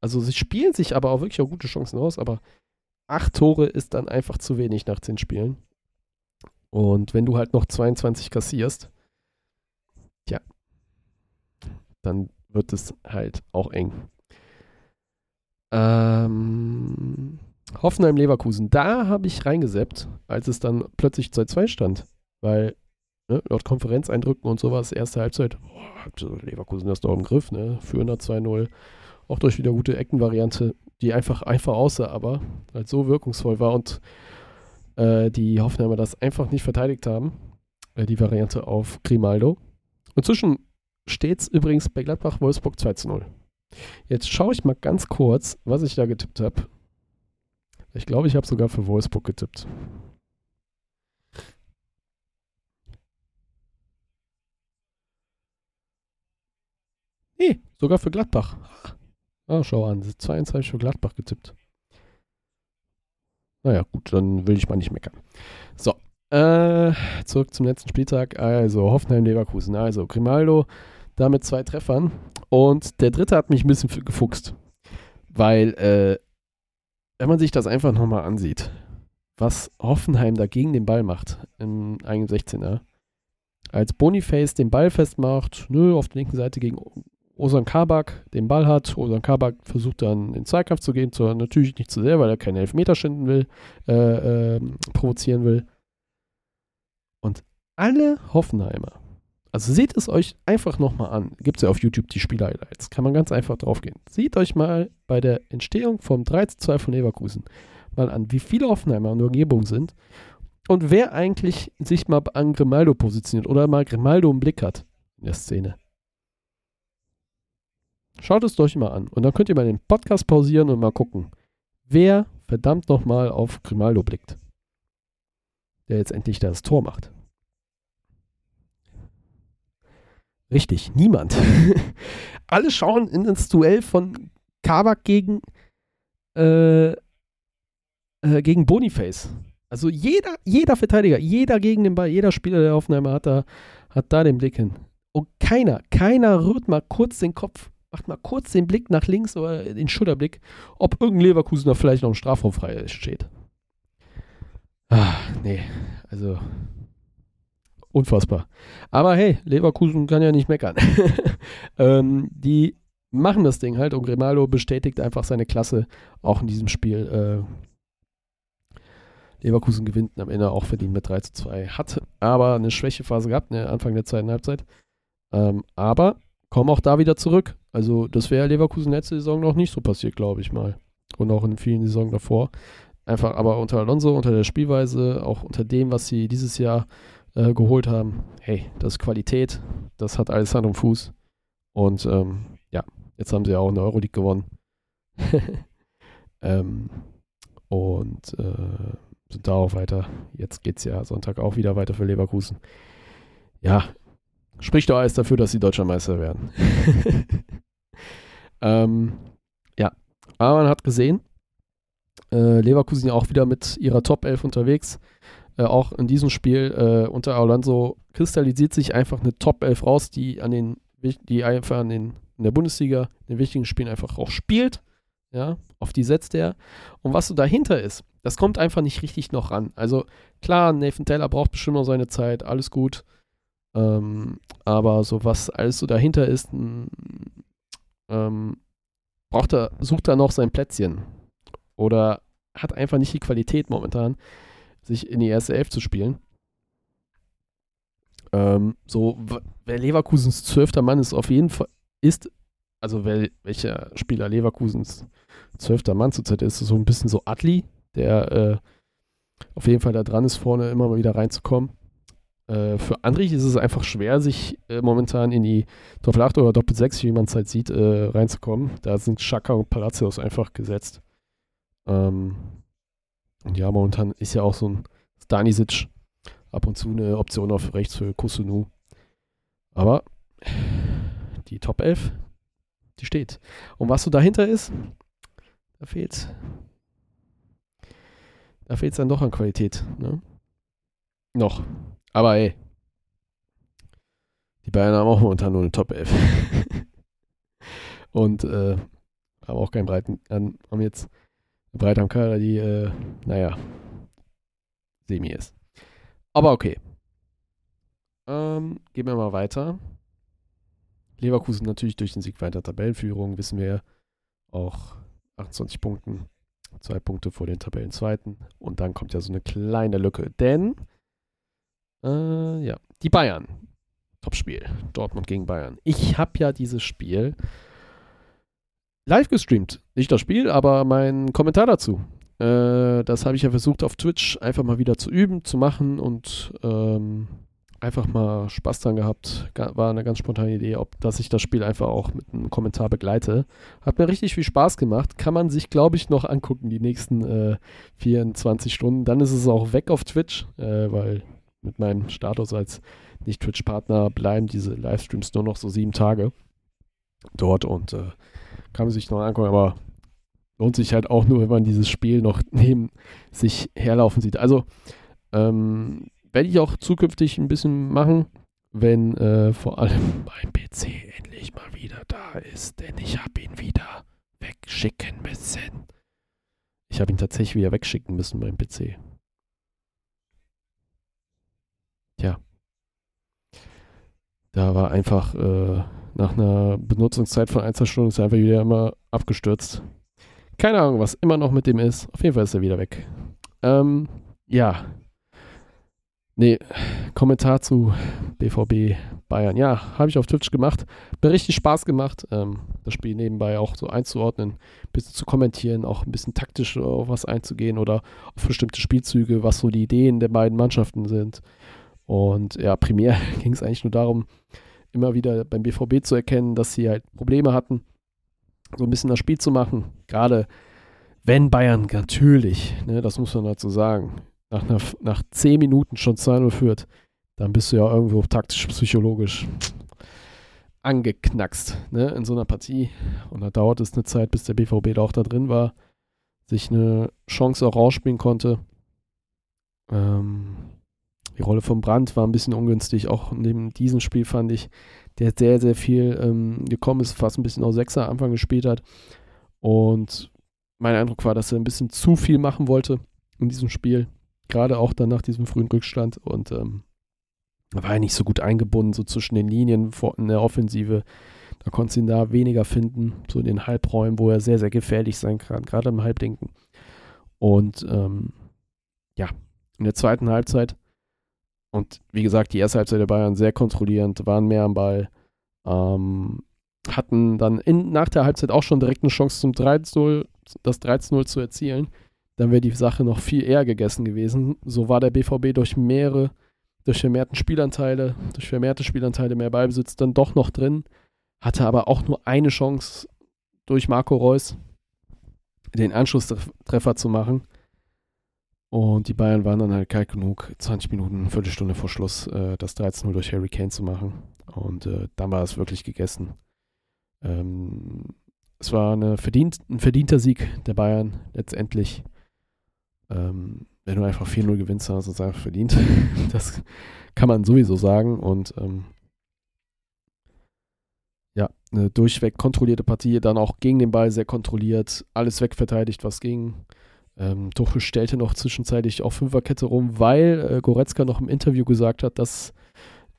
Also sie spielen sich aber auch wirklich auch gute Chancen aus, aber acht Tore ist dann einfach zu wenig nach zehn Spielen. Und wenn du halt noch 22 kassierst, tja, dann wird es halt auch eng. Ähm, Hoffenheim-Leverkusen, da habe ich reingeseppt, als es dann plötzlich 2-2 stand. Weil ne, laut Konferenzeindrücken und sowas, erste Halbzeit, boah, Leverkusen das doch im Griff, ne? Führender 2-0. Auch durch wieder gute Eckenvariante, die einfach einfach aussah, aber halt so wirkungsvoll war und äh, die Hoffenheimer das einfach nicht verteidigt haben. Äh, die Variante auf Grimaldo. Inzwischen steht es übrigens bei Gladbach-Wolfsburg 2 0. Jetzt schaue ich mal ganz kurz, was ich da getippt habe. Ich glaube, ich habe sogar für Wolfsburg getippt. Nee, sogar für Gladbach. Ah, schau an, 22 für Gladbach getippt. Naja, gut, dann will ich mal nicht meckern. So, äh, zurück zum letzten Spieltag. Also, Hoffenheim-Leverkusen. Also, Grimaldo da mit zwei Treffern. Und der dritte hat mich ein bisschen gefuchst. Weil, äh, wenn man sich das einfach nochmal ansieht, was Hoffenheim da gegen den Ball macht im eigenen 16er, als Boniface den Ball festmacht, nö, auf der linken Seite gegen Osan Kabak den Ball hat. Osan Kabak versucht dann in den Zweikampf zu gehen, zwar natürlich nicht zu sehr, weil er keine Elfmeter schinden will, äh, äh, provozieren will. Und alle Hoffenheimer, also seht es euch einfach nochmal an. Gibt es ja auf YouTube die Spieler-Highlights. Kann man ganz einfach draufgehen. Seht euch mal bei der Entstehung vom 3 zu 2 von Leverkusen mal an, wie viele Hoffenheimer in der Umgebung sind und wer eigentlich sich mal an Grimaldo positioniert oder mal Grimaldo im Blick hat in der Szene. Schaut es euch mal an. Und dann könnt ihr mal den Podcast pausieren und mal gucken, wer verdammt nochmal auf Grimaldo blickt. Der jetzt endlich das Tor macht. Richtig, niemand. Alle schauen in ins Duell von Kabak gegen, äh, äh, gegen Boniface. Also jeder, jeder Verteidiger, jeder gegen den Ball, jeder Spieler der Aufnahme hat da, hat da den Blick hin. Und keiner, keiner rührt mal kurz den Kopf macht mal kurz den Blick nach links oder den Schulterblick, ob irgendein Leverkusener vielleicht noch im Strafraum frei steht. Ah, nee, also unfassbar. Aber hey, Leverkusen kann ja nicht meckern. ähm, die machen das Ding halt und Grimaldo bestätigt einfach seine Klasse auch in diesem Spiel. Äh, Leverkusen gewinnt am Ende auch verdient mit 3 zu 2. Hat aber eine Schwächephase gehabt, ne, Anfang der zweiten Halbzeit. Ähm, aber kommen auch da wieder zurück. Also das wäre Leverkusen letzte Saison noch nicht so passiert, glaube ich mal. Und auch in vielen Saisons davor. Einfach aber unter Alonso, unter der Spielweise, auch unter dem, was sie dieses Jahr äh, geholt haben. Hey, das ist Qualität. Das hat alles Hand und Fuß. Und ähm, ja, jetzt haben sie auch eine Euroleague gewonnen. ähm, und äh, sind da auch weiter. Jetzt geht es ja Sonntag auch wieder weiter für Leverkusen. Ja, spricht doch alles dafür, dass sie Deutscher Meister werden. ähm, ja, aber man hat gesehen, äh, Leverkusen ja auch wieder mit ihrer Top 11 unterwegs. Äh, auch in diesem Spiel äh, unter Alonso kristallisiert sich einfach eine Top 11 raus, die an den, die einfach an den, in der Bundesliga in den wichtigen Spielen einfach auch spielt. Ja, auf die setzt er. Und was so dahinter ist, das kommt einfach nicht richtig noch ran. Also klar, Nathan Taylor braucht bestimmt noch seine Zeit, alles gut. Ähm, aber so was alles so dahinter ist, ähm, braucht er, sucht er noch sein Plätzchen. Oder hat einfach nicht die Qualität momentan, sich in die erste Elf zu spielen. Ähm, so, wer Leverkusens zwölfter Mann ist, auf jeden Fall, ist, also wer, welcher Spieler Leverkusens zwölfter Mann zurzeit ist, so ein bisschen so Atli, der äh, auf jeden Fall da dran ist, vorne immer mal wieder reinzukommen. Äh, für Andrich ist es einfach schwer, sich äh, momentan in die Doppel 8 oder Doppel 6, wie man es halt sieht, äh, reinzukommen. Da sind Schaka und Palacios einfach gesetzt. Ähm, und ja, momentan ist ja auch so ein Stanisic ab und zu eine Option auf rechts für Kusunu. Aber die Top 11, die steht. Und was so dahinter ist, da fehlt da fehlt es dann doch an Qualität. Ne? Noch. Aber ey, Die Bayern haben auch momentan nur eine Top 11. Und äh, haben auch keinen breiten, haben jetzt Breite am Kader, die, äh, naja, semi ist. Aber okay. Ähm, gehen wir mal weiter. Leverkusen natürlich durch den Sieg weiter Tabellenführung, wissen wir auch 28 Punkten, zwei Punkte vor den Tabellenzweiten. Und dann kommt ja so eine kleine Lücke, denn äh, ja, die Bayern. Topspiel. Dortmund gegen Bayern. Ich habe ja dieses Spiel live gestreamt. Nicht das Spiel, aber mein Kommentar dazu. Äh, das habe ich ja versucht auf Twitch einfach mal wieder zu üben, zu machen und ähm, einfach mal Spaß dran gehabt. War eine ganz spontane Idee, ob, dass ich das Spiel einfach auch mit einem Kommentar begleite. Hat mir richtig viel Spaß gemacht. Kann man sich, glaube ich, noch angucken, die nächsten äh, 24 Stunden. Dann ist es auch weg auf Twitch, äh, weil mit meinem Status als Nicht-Twitch-Partner bleiben diese Livestreams nur noch so sieben Tage dort und äh, kann man sich noch angucken, aber lohnt sich halt auch nur, wenn man dieses Spiel noch neben sich herlaufen sieht. Also ähm, werde ich auch zukünftig ein bisschen machen, wenn äh, vor allem mein PC endlich mal wieder da ist, denn ich habe ihn wieder wegschicken müssen. Ich habe ihn tatsächlich wieder wegschicken müssen, mein PC. Tja. Da war einfach äh, nach einer Benutzungszeit von ein, zwei Stunden ist er einfach wieder immer abgestürzt. Keine Ahnung, was immer noch mit dem ist. Auf jeden Fall ist er wieder weg. Ähm, ja. Nee, Kommentar zu BVB Bayern. Ja, habe ich auf Twitch gemacht. Mir richtig Spaß gemacht, ähm, das Spiel nebenbei auch so einzuordnen, ein bisschen zu kommentieren, auch ein bisschen taktisch auf was einzugehen oder auf bestimmte Spielzüge, was so die Ideen der beiden Mannschaften sind. Und ja, primär ging es eigentlich nur darum, immer wieder beim BVB zu erkennen, dass sie halt Probleme hatten, so ein bisschen das Spiel zu machen. Gerade wenn Bayern natürlich, ne, das muss man dazu sagen, nach, einer, nach 10 Minuten schon 2-0 führt, dann bist du ja irgendwo taktisch, psychologisch angeknackst ne, in so einer Partie. Und da dauert es eine Zeit, bis der BVB da auch da drin war, sich eine Chance auch rausspielen konnte. Ähm, die Rolle von Brandt war ein bisschen ungünstig, auch neben diesem Spiel fand ich, der sehr, sehr viel ähm, gekommen ist, fast ein bisschen aus Sechser Anfang gespielt hat. Und mein Eindruck war, dass er ein bisschen zu viel machen wollte in diesem Spiel, gerade auch dann nach diesem frühen Rückstand. Und ähm, war er nicht so gut eingebunden, so zwischen den Linien in der Offensive. Da konntest du ihn da weniger finden, so in den Halbräumen, wo er sehr, sehr gefährlich sein kann, gerade im Halbdenken. Und ähm, ja, in der zweiten Halbzeit und wie gesagt, die erste Halbzeit der Bayern sehr kontrollierend, waren mehr am Ball, ähm, hatten dann in, nach der Halbzeit auch schon direkt eine Chance zum 3-0, das 13-0 zu erzielen. Dann wäre die Sache noch viel eher gegessen gewesen. So war der BVB durch mehrere, durch vermehrten Spielanteile, durch vermehrte Spielanteile mehr Ballbesitz dann doch noch drin, hatte aber auch nur eine Chance durch Marco Reus den Anschlusstreffer zu machen. Und die Bayern waren dann halt kalt genug, 20 Minuten, eine Viertelstunde vor Schluss, äh, das 13-0 durch Harry Kane zu machen. Und äh, dann war es wirklich gegessen. Ähm, es war eine verdient, ein verdienter Sieg der Bayern letztendlich. Ähm, wenn du einfach 4-0 gewinnst, hast du es einfach verdient. das kann man sowieso sagen. Und ähm, ja, eine durchweg kontrollierte Partie, dann auch gegen den Ball sehr kontrolliert, alles wegverteidigt, was ging. Ähm, Tuchel stellte noch zwischenzeitlich auf Fünferkette rum, weil äh, Goretzka noch im Interview gesagt hat, dass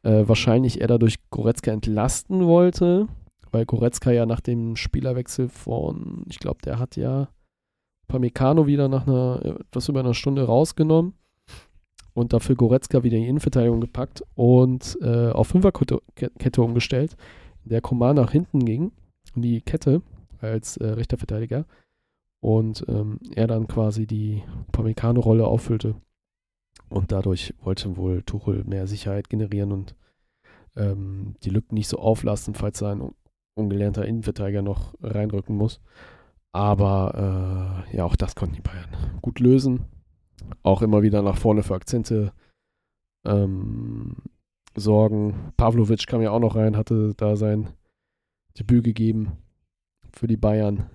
äh, wahrscheinlich er dadurch Goretzka entlasten wollte, weil Goretzka ja nach dem Spielerwechsel von, ich glaube, der hat ja Pamecano wieder nach einer etwas über einer Stunde rausgenommen und dafür Goretzka wieder in die Innenverteidigung gepackt und äh, auf Fünferkette umgestellt, der Coman nach hinten ging, in die Kette als äh, rechter Verteidiger und ähm, er dann quasi die Pamecano-Rolle auffüllte. Und dadurch wollte wohl Tuchel mehr Sicherheit generieren und ähm, die Lücken nicht so auflasten, falls sein ungelernter Innenverteidiger noch reinrücken muss. Aber äh, ja, auch das konnten die Bayern gut lösen. Auch immer wieder nach vorne für Akzente ähm, sorgen. Pavlovic kam ja auch noch rein, hatte da sein Debüt gegeben für die Bayern.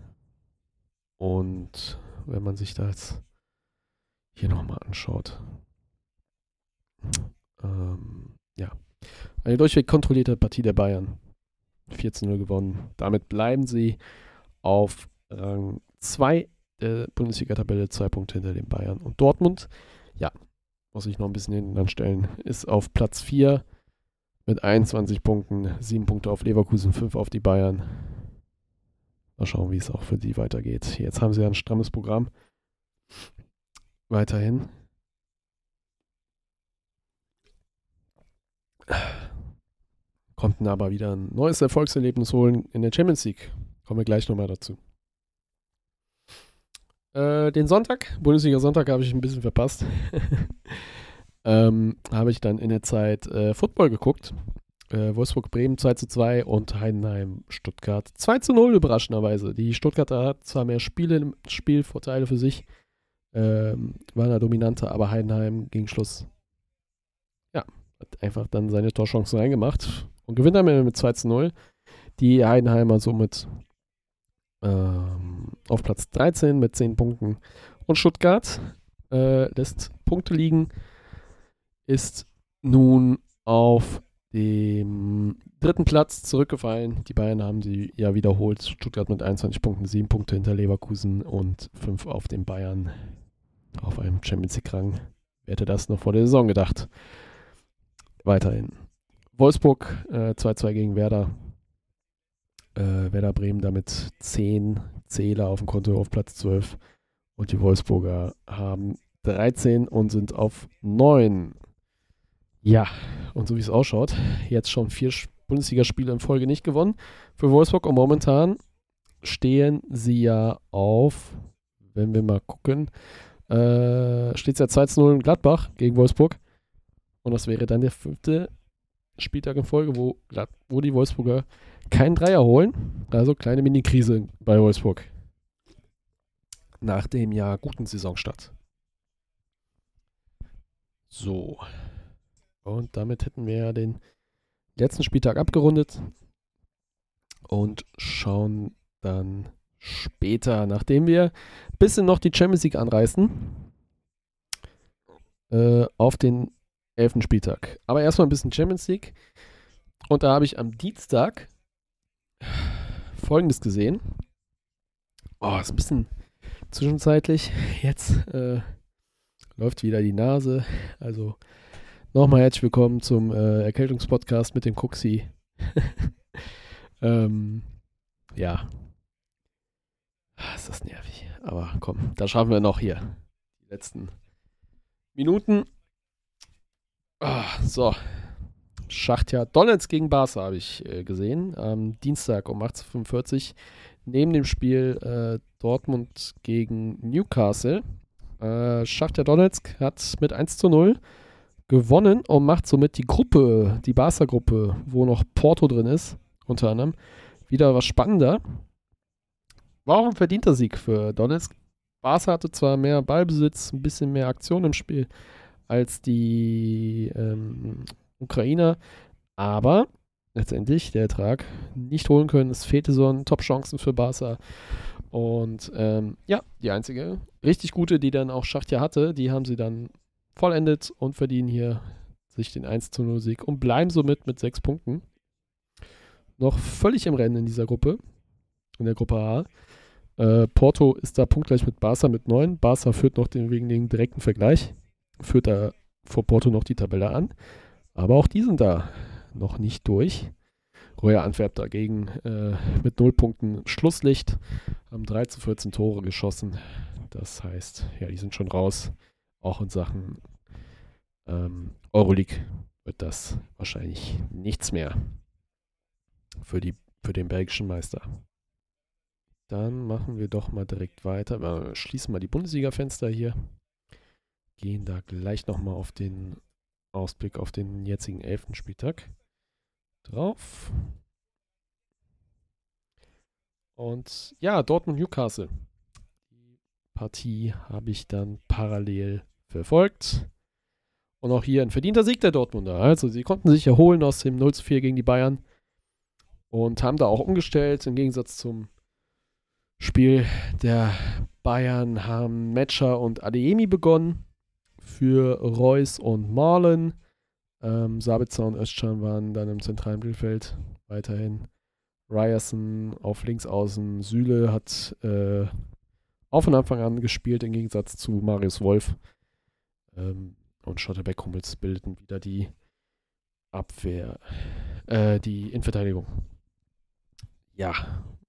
Und wenn man sich da jetzt hier nochmal anschaut, ähm, ja, Eine durchweg kontrollierte Partie der Bayern. 14-0 gewonnen. Damit bleiben sie auf Rang 2 der Bundesliga-Tabelle, zwei Punkte hinter den Bayern. Und Dortmund, ja, muss ich noch ein bisschen hinten anstellen, ist auf Platz 4 mit 21 Punkten, 7 Punkte auf Leverkusen, 5 auf die Bayern. Mal schauen, wie es auch für die weitergeht. Jetzt haben sie ein strammes Programm. Weiterhin. Konnten aber wieder ein neues Erfolgserlebnis holen in der Champions League. Kommen wir gleich nochmal dazu. Äh, den Sonntag, Bundesliga-Sonntag, habe ich ein bisschen verpasst. ähm, habe ich dann in der Zeit äh, Football geguckt. Äh, Wolfsburg-Bremen 2 zu 2 und Heidenheim-Stuttgart 2 zu 0 überraschenderweise. Die Stuttgarter hat zwar mehr Spiele, Spielvorteile für sich, ähm, waren da dominanter, aber Heidenheim gegen Schluss, ja, hat einfach dann seine Torchancen reingemacht und gewinnt am mit 2 zu 0. Die Heidenheimer somit ähm, auf Platz 13 mit 10 Punkten. Und Stuttgart äh, lässt Punkte liegen, ist nun auf dem dritten Platz zurückgefallen. Die Bayern haben sie ja wiederholt. Stuttgart mit 21 Punkten, 7 Punkte hinter Leverkusen und 5 auf den Bayern auf einem Champions League-Rang. Wer hätte das noch vor der Saison gedacht? Weiterhin. Wolfsburg 2-2 äh, gegen Werder äh, Werder Bremen damit 10 Zähler auf dem Konto auf Platz 12 und die Wolfsburger haben 13 und sind auf 9. Ja, und so wie es ausschaut, jetzt schon vier Bundesligaspiele in Folge nicht gewonnen für Wolfsburg und momentan stehen sie ja auf, wenn wir mal gucken, äh, steht es ja 2 0 in Gladbach gegen Wolfsburg. Und das wäre dann der fünfte Spieltag in Folge, wo, wo die Wolfsburger keinen Dreier holen. Also kleine Mini-Krise bei Wolfsburg. Nach dem Jahr guten Saisonstart. So. Und damit hätten wir den letzten Spieltag abgerundet und schauen dann später, nachdem wir ein bisschen noch die Champions League anreißen, äh, auf den elften Spieltag. Aber erstmal ein bisschen Champions League. Und da habe ich am Dienstag Folgendes gesehen. Oh, ist ein bisschen zwischenzeitlich. Jetzt äh, läuft wieder die Nase. Also nochmal herzlich willkommen zum äh, Erkältungspodcast mit dem Cuxi. ähm, ja. Ah, ist das nervig. Aber komm, da schaffen wir noch hier. Die letzten Minuten. Oh, so, Schachtja Donetsk gegen Barca habe ich äh, gesehen. Am Dienstag um 18.45 Uhr. Neben dem Spiel äh, Dortmund gegen Newcastle. Äh, Schachtja Donetsk hat mit 1 zu 0 gewonnen und macht somit die Gruppe, die Barca-Gruppe, wo noch Porto drin ist, unter anderem, wieder was spannender. War auch ein verdienter Sieg für Donetsk. Barca hatte zwar mehr Ballbesitz, ein bisschen mehr Aktion im Spiel als die ähm, Ukrainer. Aber letztendlich der Ertrag nicht holen können. Es fehlte so ein Top-Chancen für Barca. Und ähm, ja, die einzige richtig gute, die dann auch Schachtja hatte, die haben sie dann vollendet und verdienen hier sich den 1 0 Sieg und bleiben somit mit sechs Punkten. Noch völlig im Rennen in dieser Gruppe, in der Gruppe A. Äh, Porto ist da punktgleich mit Barca mit 9. Barca führt noch den, wegen dem direkten Vergleich, führt da vor Porto noch die Tabelle an. Aber auch die sind da noch nicht durch. Royal Antwerp dagegen äh, mit 0 Punkten Schlusslicht, haben 3 zu 14 Tore geschossen. Das heißt, ja, die sind schon raus. Auch in Sachen ähm, Euroleague wird das wahrscheinlich nichts mehr für, die, für den belgischen Meister. Dann machen wir doch mal direkt weiter. Wir schließen mal die Bundesliga-Fenster hier. Gehen da gleich nochmal auf den Ausblick auf den jetzigen elften Spieltag drauf. Und ja, Dortmund-Newcastle. Partie habe ich dann parallel verfolgt. Und auch hier ein verdienter Sieg der Dortmunder. Also sie konnten sich erholen aus dem 0 zu 4 gegen die Bayern und haben da auch umgestellt. Im Gegensatz zum Spiel der Bayern haben Metscher und Adeyemi begonnen für Reus und Marlon. Ähm, Sabitzer und Özcan waren dann im zentralen Mittelfeld weiterhin. Ryerson auf links außen. Süle hat äh, auch von Anfang an gespielt, im Gegensatz zu Marius Wolf. Ähm, und Schotterbeck Hummels bildeten wieder die Abwehr, äh, die Innenverteidigung. Ja,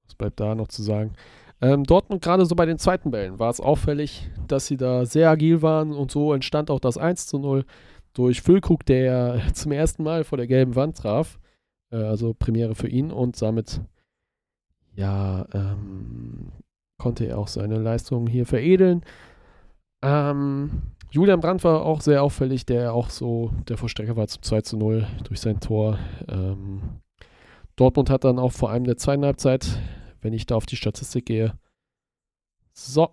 was bleibt da noch zu sagen? Ähm, Dortmund gerade so bei den zweiten Bällen war es auffällig, dass sie da sehr agil waren und so entstand auch das 1 zu 0 durch Füllkrug, der zum ersten Mal vor der gelben Wand traf. Äh, also Premiere für ihn und damit ja ähm, konnte er auch seine Leistungen hier veredeln. Ähm, Julian Brandt war auch sehr auffällig, der auch so der Vorstrecker war zum 2 zu 0 durch sein Tor. Ähm, Dortmund hat dann auch vor allem in der zweiten Halbzeit, wenn ich da auf die Statistik gehe, so,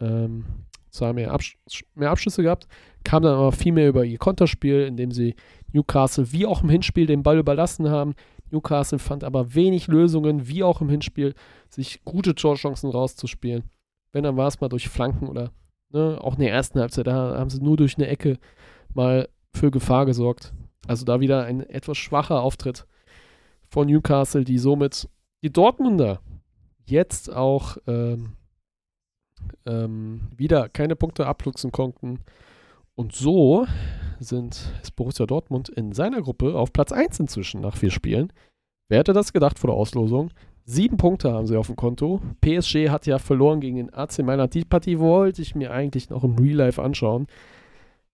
ähm, zwar mehr, Absch mehr Abschlüsse gehabt, kam dann aber viel mehr über ihr Konterspiel, indem sie Newcastle wie auch im Hinspiel den Ball überlassen haben. Newcastle fand aber wenig Lösungen, wie auch im Hinspiel, sich gute Torchancen rauszuspielen. Wenn, dann war es mal durch Flanken oder Ne? Auch in der ersten Halbzeit, da haben sie nur durch eine Ecke mal für Gefahr gesorgt. Also da wieder ein etwas schwacher Auftritt von Newcastle, die somit die Dortmunder jetzt auch ähm, ähm, wieder keine Punkte abluchsen konnten. Und so sind, ist Borussia Dortmund in seiner Gruppe auf Platz 1 inzwischen nach vier Spielen. Wer hätte das gedacht vor der Auslosung? Sieben Punkte haben sie auf dem Konto. PSG hat ja verloren gegen den AC Mailand. Die Partie wollte ich mir eigentlich noch im Real Life anschauen.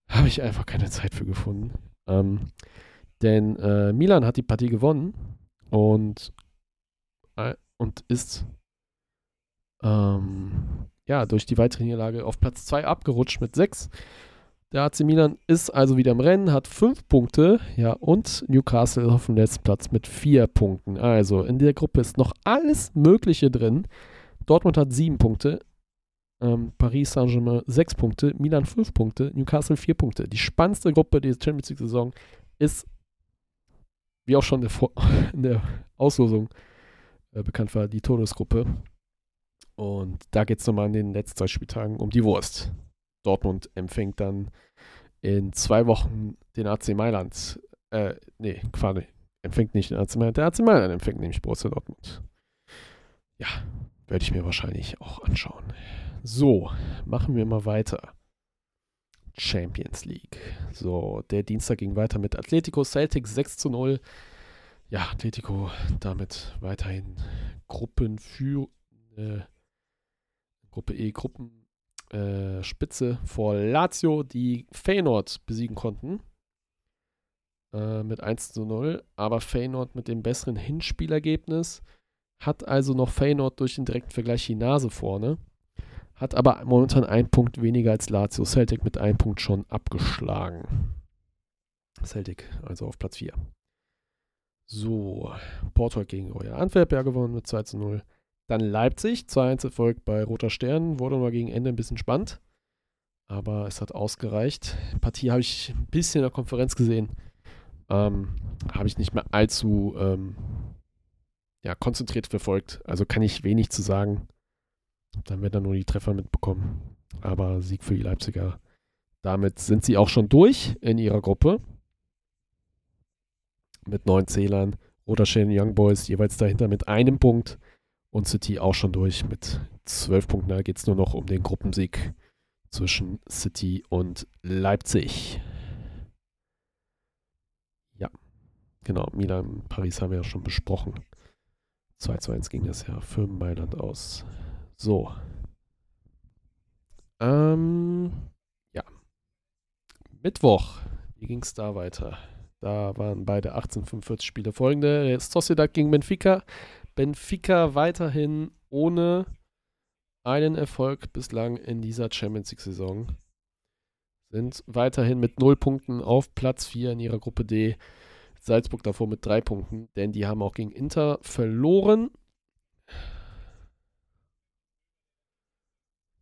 Habe ich einfach keine Zeit für gefunden. Ähm, denn äh, Milan hat die Partie gewonnen und, äh, und ist ähm, ja, durch die weitere Niederlage auf Platz 2 abgerutscht mit 6. Der AC Milan ist also wieder im Rennen, hat fünf Punkte, ja, und Newcastle auf dem letzten Platz mit vier Punkten. Also in der Gruppe ist noch alles Mögliche drin. Dortmund hat sieben Punkte, ähm, Paris Saint-Germain sechs Punkte, Milan fünf Punkte, Newcastle vier Punkte. Die spannendste Gruppe dieser Champions League-Saison ist, wie auch schon in der, Auslosung äh, bekannt war, die Todesgruppe. Und da geht es nochmal in den letzten zwei Spieltagen um die Wurst. Dortmund empfängt dann in zwei Wochen den AC Mailand. Äh, nee, quasi. Empfängt nicht den AC Mailand. Der AC Mailand empfängt nämlich Borussia Dortmund. Ja, werde ich mir wahrscheinlich auch anschauen. So, machen wir mal weiter. Champions League. So, der Dienstag ging weiter mit Atletico Celtic 6 zu 0. Ja, Atletico damit weiterhin Gruppen für äh, Gruppe E, Gruppen äh, Spitze vor Lazio, die Feyenoord besiegen konnten. Äh, mit 1 zu 0. Aber Feyenoord mit dem besseren Hinspielergebnis hat also noch Feyenoord durch den direkten Vergleich die Nase vorne. Hat aber momentan einen Punkt weniger als Lazio. Celtic mit einem Punkt schon abgeschlagen. Celtic also auf Platz 4. So, Porto gegen Royal Antwerp ja gewonnen mit 2 zu 0. Dann Leipzig, 2-1 Erfolg bei Roter Stern, wurde mal gegen Ende ein bisschen spannend, aber es hat ausgereicht. Partie habe ich ein bisschen in der Konferenz gesehen, ähm, habe ich nicht mehr allzu ähm, ja, konzentriert verfolgt, also kann ich wenig zu sagen. Dann werden dann nur die Treffer mitbekommen, aber Sieg für die Leipziger. Damit sind sie auch schon durch in ihrer Gruppe mit neun Zählern. Roter Stern Young Boys jeweils dahinter mit einem Punkt und City auch schon durch mit 12 Punkten. Da geht es nur noch um den Gruppensieg zwischen City und Leipzig. Ja, genau. Milan, Paris haben wir ja schon besprochen. 2 zu 1 ging das ja für Mailand aus. So. Ähm, ja. Mittwoch. Wie ging es da weiter? Da waren beide 1845 Spiele folgende. Sociedad gegen Benfica Benfica weiterhin ohne einen Erfolg bislang in dieser Champions League-Saison. Sind weiterhin mit null Punkten auf Platz 4 in ihrer Gruppe D. Salzburg davor mit drei Punkten, denn die haben auch gegen Inter verloren.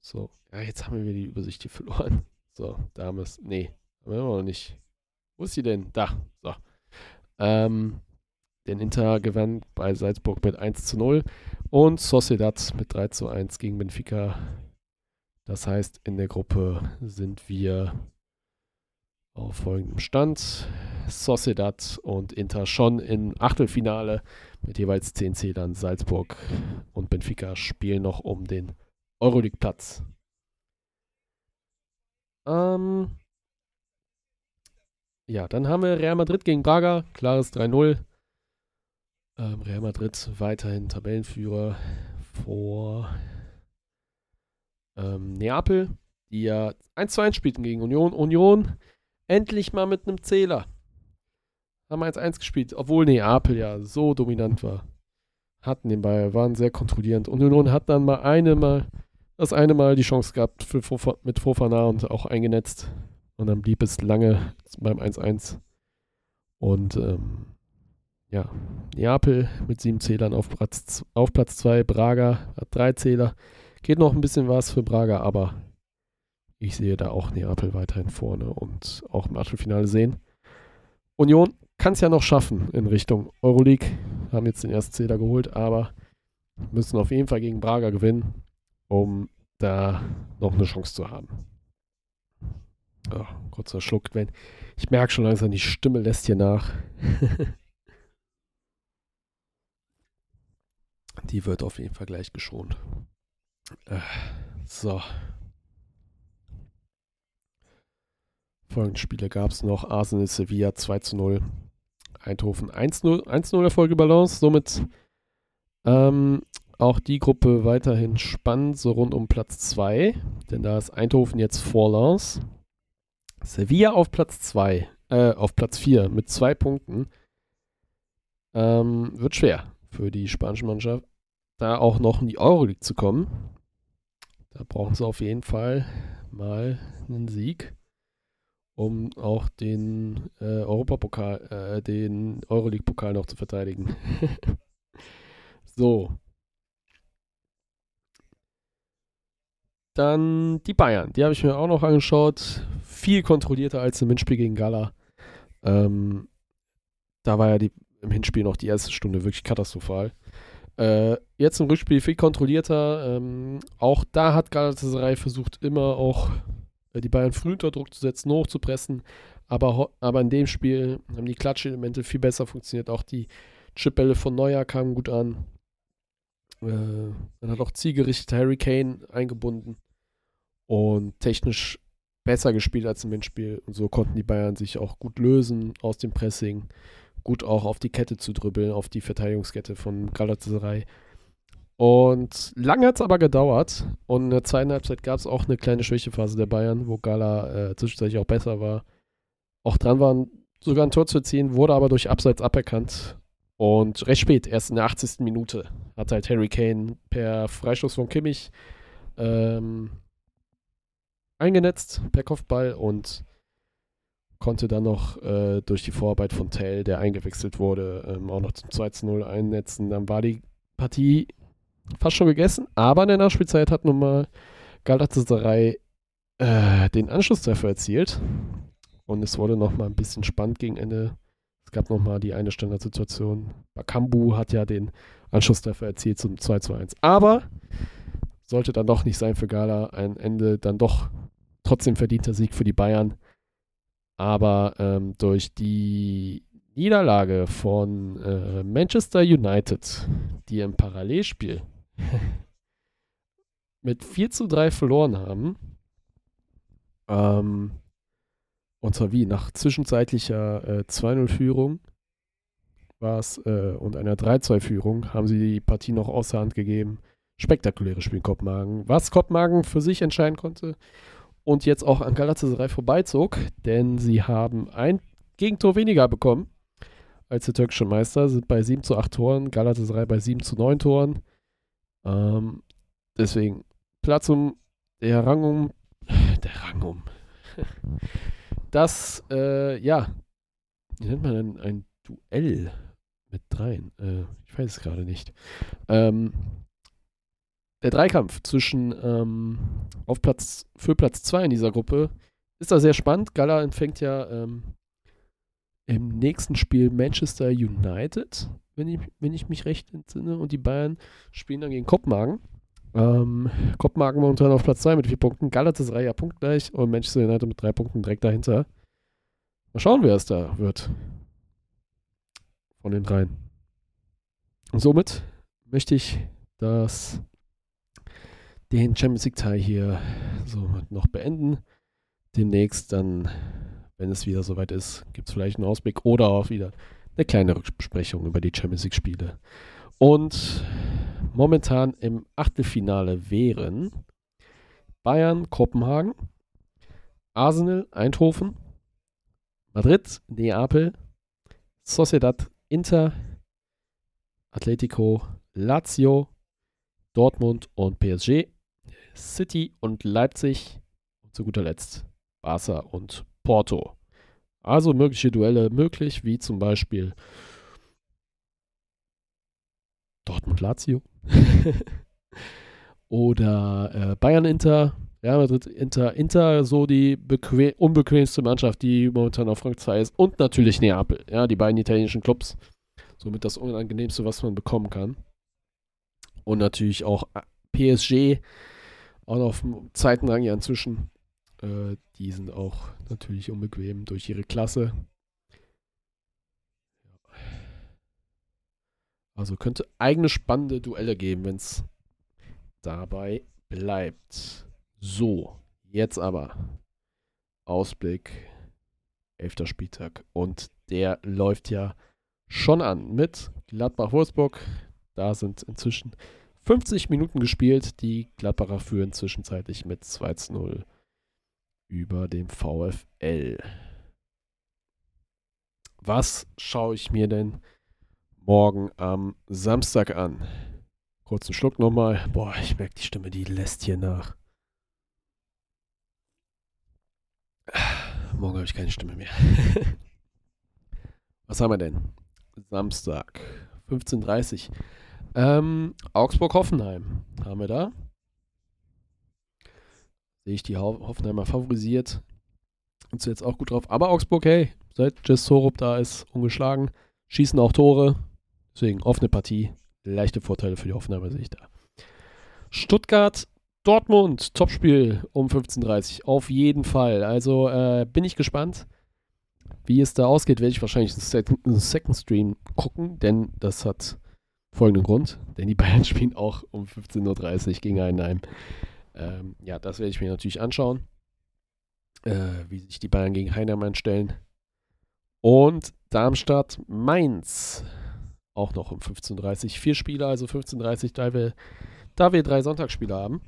So, ja, jetzt haben wir die Übersicht hier verloren. So, da haben wir es. Nee, haben wir noch nicht. Wo ist sie denn? Da. So. Ähm, denn Inter gewann bei Salzburg mit 1 zu 0 und Sociedad mit 3 zu 1 gegen Benfica. Das heißt, in der Gruppe sind wir auf folgendem Stand. Sociedad und Inter schon im Achtelfinale mit jeweils 10 Zählern. Salzburg und Benfica spielen noch um den Euroleague-Platz. Ähm ja, dann haben wir Real Madrid gegen Braga. Klares 3-0. Ähm, Real Madrid weiterhin Tabellenführer vor ähm, Neapel, die ja 1 1 spielten gegen Union. Union endlich mal mit einem Zähler. Haben 1-1 gespielt, obwohl Neapel ja so dominant war. Hatten den Ball, waren sehr kontrollierend. Union hat dann mal eine Mal, das eine Mal die Chance gehabt für Fofa, mit Fofana und auch eingenetzt. Und dann blieb es lange beim 1-1. Und ähm, ja, Neapel mit sieben Zählern auf Platz, auf Platz zwei. Braga hat drei Zähler. Geht noch ein bisschen was für Braga, aber ich sehe da auch Neapel weiterhin vorne und auch im Achtelfinale sehen. Union kann es ja noch schaffen in Richtung Euroleague. Haben jetzt den ersten Zähler geholt, aber müssen auf jeden Fall gegen Braga gewinnen, um da noch eine Chance zu haben. Oh, kurzer Schluck, wenn ich merke schon langsam, die Stimme lässt hier nach. die wird auf jeden Fall gleich geschont. Äh, so. Folgende Spiele gab es noch. Arsenal Sevilla 2 zu 0. Eindhoven 1-0 1-0 Erfolge Balance. Somit ähm, auch die Gruppe weiterhin spannend, so rund um Platz 2. Denn da ist Eindhoven jetzt vor Lens. Sevilla auf Platz 2, äh, auf Platz 4 mit zwei Punkten. Ähm, wird schwer für die spanische Mannschaft, da auch noch in die Euroleague zu kommen. Da brauchen sie auf jeden Fall mal einen Sieg um auch den äh, Europapokal, äh, den Euroleague-Pokal noch zu verteidigen. so. Dann die Bayern, die habe ich mir auch noch angeschaut. Viel kontrollierter als im Hinspiel gegen Gala. Ähm, da war ja die, im Hinspiel noch die erste Stunde wirklich katastrophal. Äh, jetzt im Rückspiel viel kontrollierter. Ähm, auch da hat Galatasaray versucht, immer auch äh, die Bayern früh unter Druck zu setzen, hochzupressen. Aber, aber in dem Spiel haben die Klatschelemente viel besser funktioniert. Auch die Chipbälle von Neuer kamen gut an. Äh, dann hat auch zielgerichtet Harry Kane eingebunden und technisch besser gespielt als im Hinspiel. Und so konnten die Bayern sich auch gut lösen aus dem Pressing, gut auch auf die Kette zu dribbeln, auf die Verteidigungskette von Galatasaray. Und lange hat es aber gedauert. Und in der zweiten Halbzeit gab es auch eine kleine Schwächephase der Bayern, wo Gala äh, zwischenzeitlich auch besser war. Auch dran war, sogar ein Tor zu erzielen, wurde aber durch Abseits aberkannt. Und recht spät, erst in der 80. Minute, hat halt Harry Kane per Freistoß von Kimmich ähm, eingenetzt, per Kopfball und konnte dann noch äh, durch die Vorarbeit von Tell, der eingewechselt wurde, ähm, auch noch zum 2-0 einnetzen. Dann war die Partie fast schon gegessen, aber in der Nachspielzeit hat nun mal Galatasaray äh, den Anschlusstreffer erzielt. Und es wurde noch mal ein bisschen spannend gegen Ende. Es gab noch mal die eine Standardsituation. Bakambu hat ja den Anschlusstreffer erzielt zum 2 zu 1. Aber sollte dann doch nicht sein für Gala. Ein Ende dann doch trotzdem verdienter Sieg für die Bayern. Aber ähm, durch die Niederlage von äh, Manchester United, die im Parallelspiel mit 4 zu 3 verloren haben. Ähm, und zwar wie? Nach zwischenzeitlicher äh, 2-0-Führung war es äh, und einer 3-2-Führung haben sie die Partie noch außer Hand gegeben. Spektakuläres Spiel in Kopenhagen. Was Kopenhagen für sich entscheiden konnte und jetzt auch an Galatasaray vorbeizog, denn sie haben ein Gegentor weniger bekommen als der türkische Meister, sind bei 7 zu 8 Toren, Galatasaray bei 7 zu 9 Toren. Ähm, deswegen Platz um der Rang um der Rang um. Das, äh, ja, wie nennt man denn ein Duell mit dreien? Äh, ich weiß es gerade nicht. Ähm, der Dreikampf zwischen ähm, auf Platz für Platz 2 in dieser Gruppe ist da sehr spannend. Gala empfängt ja ähm, im nächsten Spiel Manchester United wenn ich, wenn ich mich recht entsinne. Und die Bayern spielen dann gegen Kopenhagen. Ähm, Kopenhagen momentan auf Platz 2 mit vier Punkten. Galatasaray ja punktgleich und Manchester United mit drei Punkten direkt dahinter. Mal schauen, wer es da wird. Von den dreien. Und somit möchte ich das den Champions League Teil hier so noch beenden. Demnächst dann, wenn es wieder soweit ist, gibt es vielleicht einen Ausblick oder auch wieder eine kleine Rückbesprechung über die Champions League Spiele. Und momentan im Achtelfinale wären Bayern, Kopenhagen, Arsenal, Eindhoven, Madrid, Neapel, Sociedad, Inter, Atletico, Lazio, Dortmund und PSG, City und Leipzig und zu guter Letzt Barca und Porto. Also mögliche Duelle möglich, wie zum Beispiel Dortmund-Lazio oder äh, Bayern-Inter, Real Madrid-Inter, Inter so die unbequemste Mannschaft, die momentan auf Rang 2 ist und natürlich Neapel, ja, die beiden italienischen Clubs, somit das unangenehmste, was man bekommen kann. Und natürlich auch äh, PSG, auch noch auf dem zweiten Rang ja inzwischen. Äh, die sind auch natürlich unbequem durch ihre Klasse. Also könnte eigene spannende Duelle geben, wenn es dabei bleibt. So, jetzt aber Ausblick, 11. Spieltag. Und der läuft ja schon an mit Gladbach-Wolfsburg. Da sind inzwischen 50 Minuten gespielt. Die Gladbacher führen zwischenzeitlich mit 2 zu 0 über dem VfL. Was schaue ich mir denn morgen am Samstag an? Kurzen Schluck nochmal. Boah, ich merke, die Stimme, die lässt hier nach. Morgen habe ich keine Stimme mehr. Was haben wir denn? Samstag, 15.30 Uhr. Ähm, Augsburg-Hoffenheim haben wir da. Sehe ich die Hoffenheimer favorisiert. Und jetzt auch gut drauf. Aber Augsburg, hey, seit Jess Sorup da ist, ungeschlagen. Schießen auch Tore. Deswegen offene Partie. Leichte Vorteile für die Hoffenheimer sehe ich da. Stuttgart, Dortmund, Topspiel um 15.30 Uhr. Auf jeden Fall. Also äh, bin ich gespannt. Wie es da ausgeht, werde ich wahrscheinlich einen Second Stream gucken, denn das hat folgenden Grund, denn die Bayern spielen auch um 15.30 Uhr gegen Heidenheim. Ähm, ja, das werde ich mir natürlich anschauen, äh, wie sich die Bayern gegen Heidenheim einstellen. Und Darmstadt, Mainz, auch noch um 15.30 Uhr. Vier Spieler, also 15.30 Uhr, da wir, da wir drei Sonntagsspiele haben.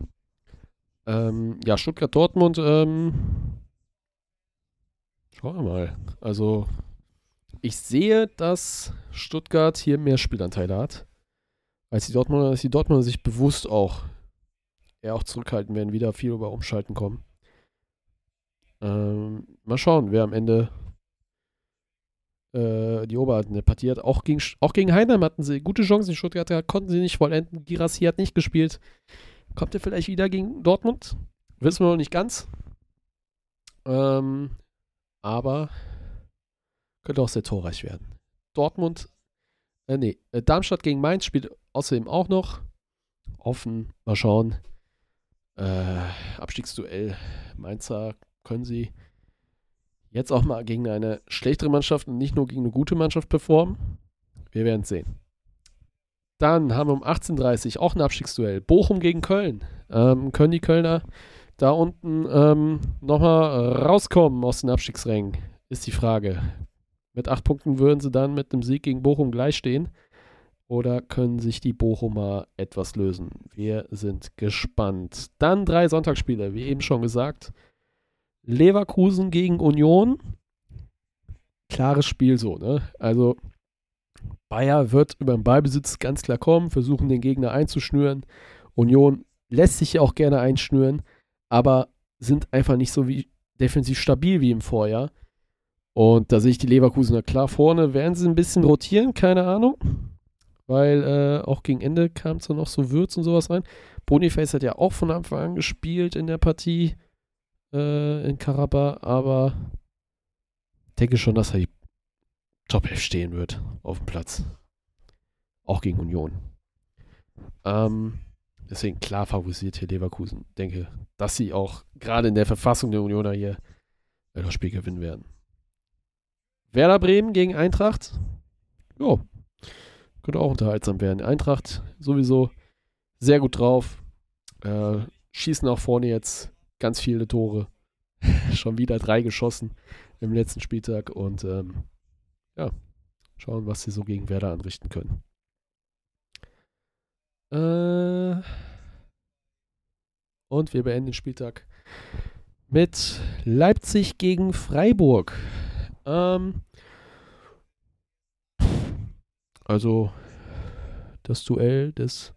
Ähm, ja, Stuttgart-Dortmund, ähm, schauen wir mal. Also, ich sehe, dass Stuttgart hier mehr Spielanteile hat als die Dortmunder, dass die Dortmunder sich bewusst auch eher auch zurückhalten werden, wieder viel über Umschalten kommen. Ähm, mal schauen, wer am Ende äh, die Oberhand in der Partie hat. Auch gegen, auch gegen Heinheim hatten sie gute Chancen. Die Stuttgarter konnten sie nicht vollenden. Girassi hat nicht gespielt. Kommt er vielleicht wieder gegen Dortmund? Wissen wir noch nicht ganz. Ähm, aber könnte auch sehr torreich werden. Dortmund äh, nee, äh, Darmstadt gegen Mainz spielt außerdem auch noch. Offen, mal schauen. Äh, Abstiegsduell. Mainzer können sie jetzt auch mal gegen eine schlechtere Mannschaft und nicht nur gegen eine gute Mannschaft performen. Wir werden sehen. Dann haben wir um 18.30 Uhr auch ein Abstiegsduell. Bochum gegen Köln. Ähm, können die Kölner da unten ähm, nochmal rauskommen aus den Abstiegsrängen? Ist die Frage. Mit acht Punkten würden sie dann mit dem Sieg gegen Bochum gleich stehen. Oder können sich die Bochumer etwas lösen? Wir sind gespannt. Dann drei Sonntagsspiele, wie eben schon gesagt. Leverkusen gegen Union. Klares Spiel so, ne? Also Bayer wird über den Ballbesitz ganz klar kommen, versuchen den Gegner einzuschnüren. Union lässt sich ja auch gerne einschnüren, aber sind einfach nicht so wie defensiv stabil wie im Vorjahr. Und da sehe ich die Leverkusener klar vorne. Werden sie ein bisschen rotieren? Keine Ahnung. Weil äh, auch gegen Ende kam es dann noch so Würz und sowas rein. Boniface hat ja auch von Anfang an gespielt in der Partie äh, in Karabach, aber ich denke schon, dass er Top 11 stehen wird auf dem Platz. Auch gegen Union. Ähm, deswegen klar favorisiert hier Leverkusen. Ich denke, dass sie auch gerade in der Verfassung der Unioner hier das Spiel gewinnen werden. Werder Bremen gegen Eintracht. Ja, könnte auch unterhaltsam werden. Eintracht sowieso sehr gut drauf. Äh, schießen auch vorne jetzt ganz viele Tore. Schon wieder drei geschossen im letzten Spieltag und ähm, ja, schauen, was sie so gegen Werder anrichten können. Äh, und wir beenden den Spieltag mit Leipzig gegen Freiburg. Ähm, also das Duell des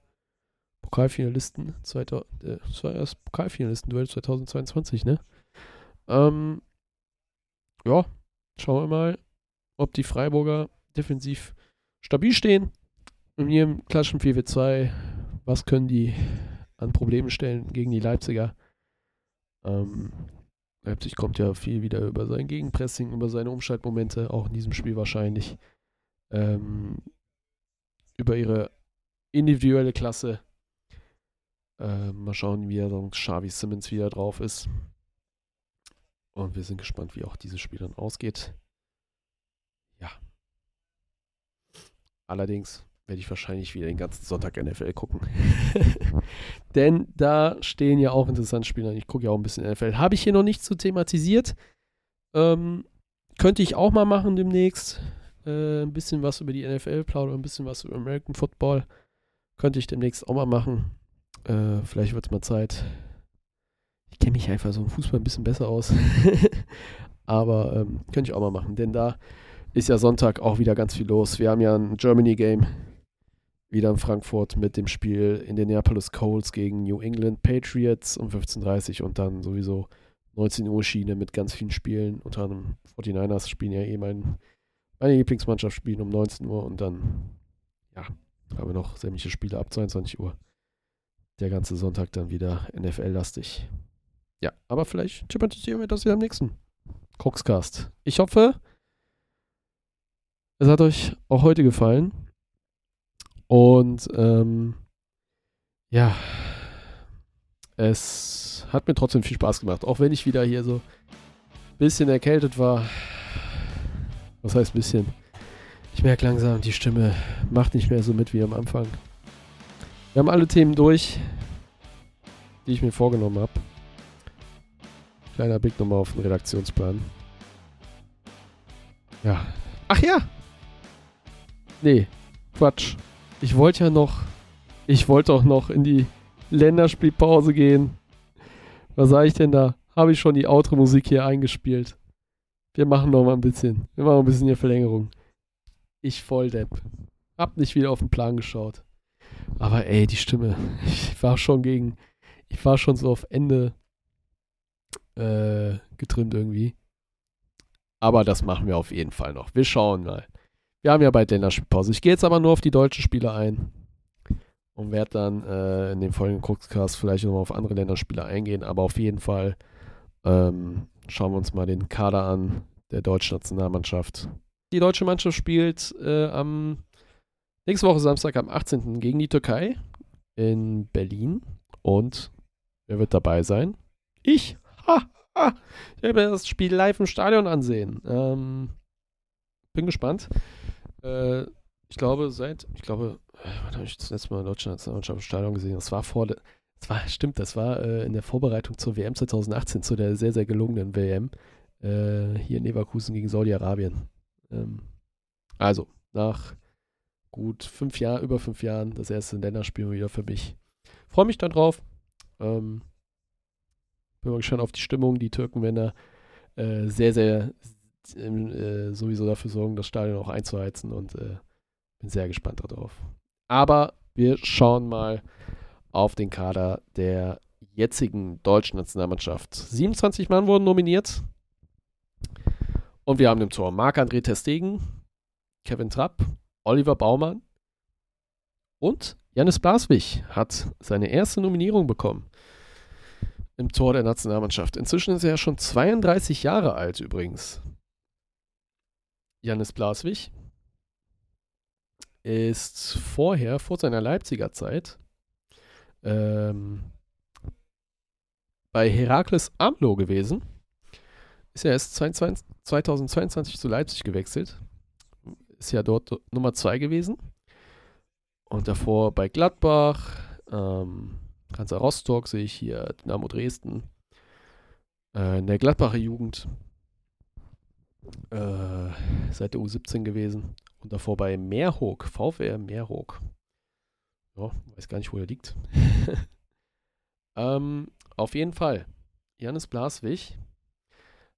Pokalfinalisten, äh, das war das Pokalfinalisten-Duell 2022, ne? Ähm, ja, schauen wir mal, ob die Freiburger defensiv stabil stehen. In ihrem klassischen 4-4-2, was können die an Problemen stellen gegen die Leipziger? Ähm, Leipzig kommt ja viel wieder über sein Gegenpressing, über seine Umschaltmomente, auch in diesem Spiel wahrscheinlich. Ähm, über ihre individuelle Klasse. Äh, mal schauen, wie er dann Xavi Simmons wieder drauf ist. Und wir sind gespannt, wie auch dieses Spiel dann ausgeht. Ja. Allerdings werde ich wahrscheinlich wieder den ganzen Sonntag NFL gucken. Denn da stehen ja auch interessante Spiele. Ich gucke ja auch ein bisschen NFL. Habe ich hier noch nicht zu thematisiert. Ähm, könnte ich auch mal machen demnächst. Äh, ein bisschen was über die NFL plaudern, ein bisschen was über American Football. Könnte ich demnächst auch mal machen. Äh, vielleicht wird es mal Zeit. Ich kenne mich einfach so im Fußball ein bisschen besser aus. Aber ähm, könnte ich auch mal machen, denn da ist ja Sonntag auch wieder ganz viel los. Wir haben ja ein Germany Game wieder in Frankfurt mit dem Spiel Indianapolis Colts gegen New England Patriots um 15.30 Uhr und dann sowieso 19 Uhr Schiene mit ganz vielen Spielen. Unter anderem 49ers spielen ja eh mein, meine Lieblingsmannschaft spielen um 19 Uhr und dann, ja, haben wir noch sämtliche Spiele ab 22 Uhr. Der ganze Sonntag dann wieder NFL-lastig. Ja, aber vielleicht thematisieren wir das ja am nächsten Coxcast. Ich hoffe, es hat euch auch heute gefallen. Und ähm, ja, es hat mir trotzdem viel Spaß gemacht, auch wenn ich wieder hier so ein bisschen erkältet war. Was heißt ein bisschen? Ich merke langsam, die Stimme macht nicht mehr so mit wie am Anfang. Wir haben alle Themen durch, die ich mir vorgenommen habe. Kleiner Blick nochmal auf den Redaktionsplan. Ja. Ach ja! Nee, Quatsch. Ich wollte ja noch, ich wollte auch noch in die Länderspielpause gehen. Was sage ich denn da? Habe ich schon die Outro-Musik hier eingespielt? Wir machen noch mal ein bisschen. Wir machen ein bisschen hier Verlängerung. Ich voll Depp. Hab nicht wieder auf den Plan geschaut. Aber ey, die Stimme. Ich war schon gegen. Ich war schon so auf Ende äh, getrimmt irgendwie. Aber das machen wir auf jeden Fall noch. Wir schauen mal. Wir haben ja bald Länderspielpause. Ich gehe jetzt aber nur auf die deutschen Spiele ein und werde dann äh, in dem folgenden Cookscast vielleicht nochmal auf andere Länderspiele eingehen. Aber auf jeden Fall ähm, schauen wir uns mal den Kader an der deutschen Nationalmannschaft. Die deutsche Mannschaft spielt äh, am nächste Woche Samstag am 18. gegen die Türkei in Berlin. Und wer wird dabei sein? Ich. Ha, ha. Ich werde das Spiel live im Stadion ansehen. Ähm, bin gespannt. Äh, ich glaube, seit, ich glaube, wann habe ich das letzte Mal Deutschland Nationalmannschaft gesehen? Das war vor, das war, stimmt, das war äh, in der Vorbereitung zur WM 2018, zu der sehr, sehr gelungenen WM, äh, hier in Leverkusen gegen Saudi-Arabien. Ähm, also, nach gut fünf Jahren, über fünf Jahren, das erste Länderspiel wieder für mich. Freue mich darauf. Ähm, bin mal gespannt auf die Stimmung. Die Türken werden da äh, sehr, sehr, äh, sowieso dafür sorgen, das Stadion auch einzuheizen und äh, bin sehr gespannt darauf. Aber wir schauen mal auf den Kader der jetzigen deutschen Nationalmannschaft. 27 Mann wurden nominiert. Und wir haben im Tor Marc-André Testegen, Kevin Trapp, Oliver Baumann und Janis Blaswig hat seine erste Nominierung bekommen im Tor der Nationalmannschaft. Inzwischen ist er ja schon 32 Jahre alt übrigens. Janis Blaswig ist vorher, vor seiner Leipziger Zeit, ähm, bei Herakles Amlo gewesen. ist ja erst 22, 2022 zu Leipzig gewechselt. Ist ja dort Nummer 2 gewesen. Und davor bei Gladbach, ähm, Hansa Rostock sehe ich hier, Dynamo Dresden. Äh, in der Gladbacher Jugend äh, seit der U17 gewesen. Und davor bei Meerhoek, VfR Meerhoek. Ja, weiß gar nicht, wo er liegt. ähm, auf jeden Fall, Janis Blaswig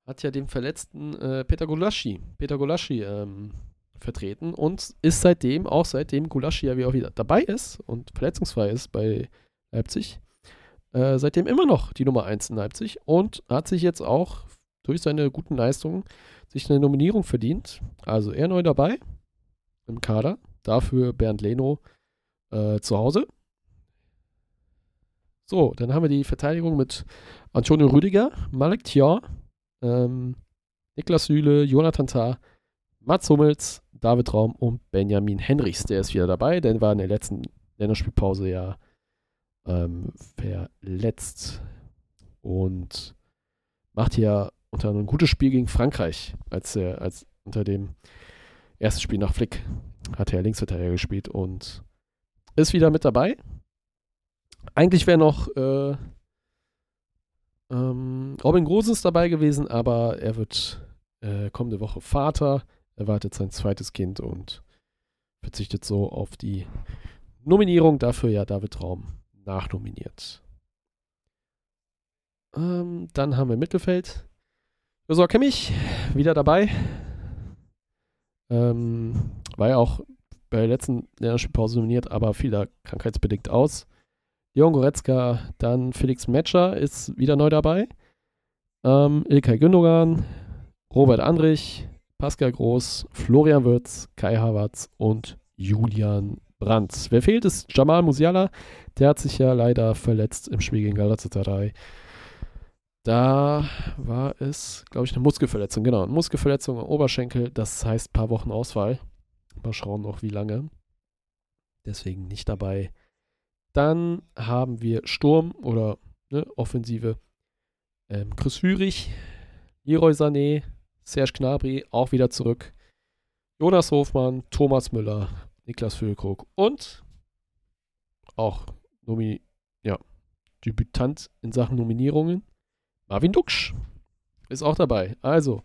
hat ja den verletzten äh, Peter Gulaschi, Peter Gulaschi ähm, vertreten und ist seitdem, auch seitdem Gulaschi ja wieder dabei ist und verletzungsfrei ist bei Leipzig, äh, seitdem immer noch die Nummer 1 in Leipzig und hat sich jetzt auch durch seine guten Leistungen sich eine Nominierung verdient. Also er neu dabei im Kader, dafür Bernd Leno äh, zu Hause. So, dann haben wir die Verteidigung mit Antonio Rüdiger, Malek Thior, ähm, Niklas Süle, Jonathan Tah, Mats Hummels, David Raum und Benjamin Henrichs. Der ist wieder dabei, denn war in der letzten Länderspielpause ja ähm, verletzt und macht hier unter ein gutes Spiel gegen Frankreich, als er als unter dem ersten Spiel nach Flick hat er Linksverteidiger gespielt und ist wieder mit dabei. Eigentlich wäre noch äh, ähm, Robin Groß dabei gewesen, aber er wird äh, kommende Woche Vater, erwartet sein zweites Kind und verzichtet so auf die Nominierung. Dafür ja David Raum nachnominiert. Ähm, dann haben wir Mittelfeld. Josua Kimmich wieder dabei. Ähm, war ja auch bei der letzten Länderspielpause nominiert, aber fiel da krankheitsbedingt aus. Leon Goretzka, dann Felix Metscher ist wieder neu dabei. Ähm, Ilkay Gündogan, Robert Andrich, Pascal Groß, Florian Würz, Kai Havertz und Julian Brandt. Wer fehlt, ist Jamal Musiala. Der hat sich ja leider verletzt im Spiel gegen Galatasaray. Da war es, glaube ich, eine Muskelverletzung. Genau, eine Muskelverletzung am Oberschenkel. Das heißt, ein paar Wochen Ausfall. Mal schauen noch, wie lange. Deswegen nicht dabei. Dann haben wir Sturm oder ne, Offensive. Ähm, Chris Führig, Leroy Sané, Serge Gnabry auch wieder zurück. Jonas Hofmann, Thomas Müller, Niklas Füllkrug und auch Nomi ja, Debütant in Sachen Nominierungen. Marvin Duksch ist auch dabei. Also,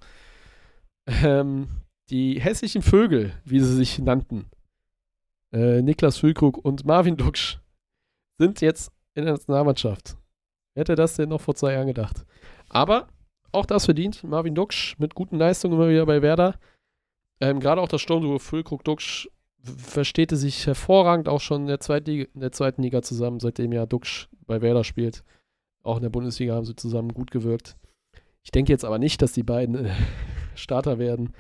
ähm, die hässlichen Vögel, wie sie sich nannten, äh, Niklas Füllkrug und Marvin Duksch, sind jetzt in der Nationalmannschaft. Wer hätte das denn noch vor zwei Jahren gedacht? Aber auch das verdient Marvin Duksch mit guten Leistungen immer wieder bei Werder. Ähm, Gerade auch das Sturmduo Füllkrug Duksch verstehte sich hervorragend auch schon in der, Zweitliga, in der zweiten Liga zusammen, seitdem ja Duksch bei Werder spielt. Auch in der Bundesliga haben sie zusammen gut gewirkt. Ich denke jetzt aber nicht, dass die beiden äh, Starter werden.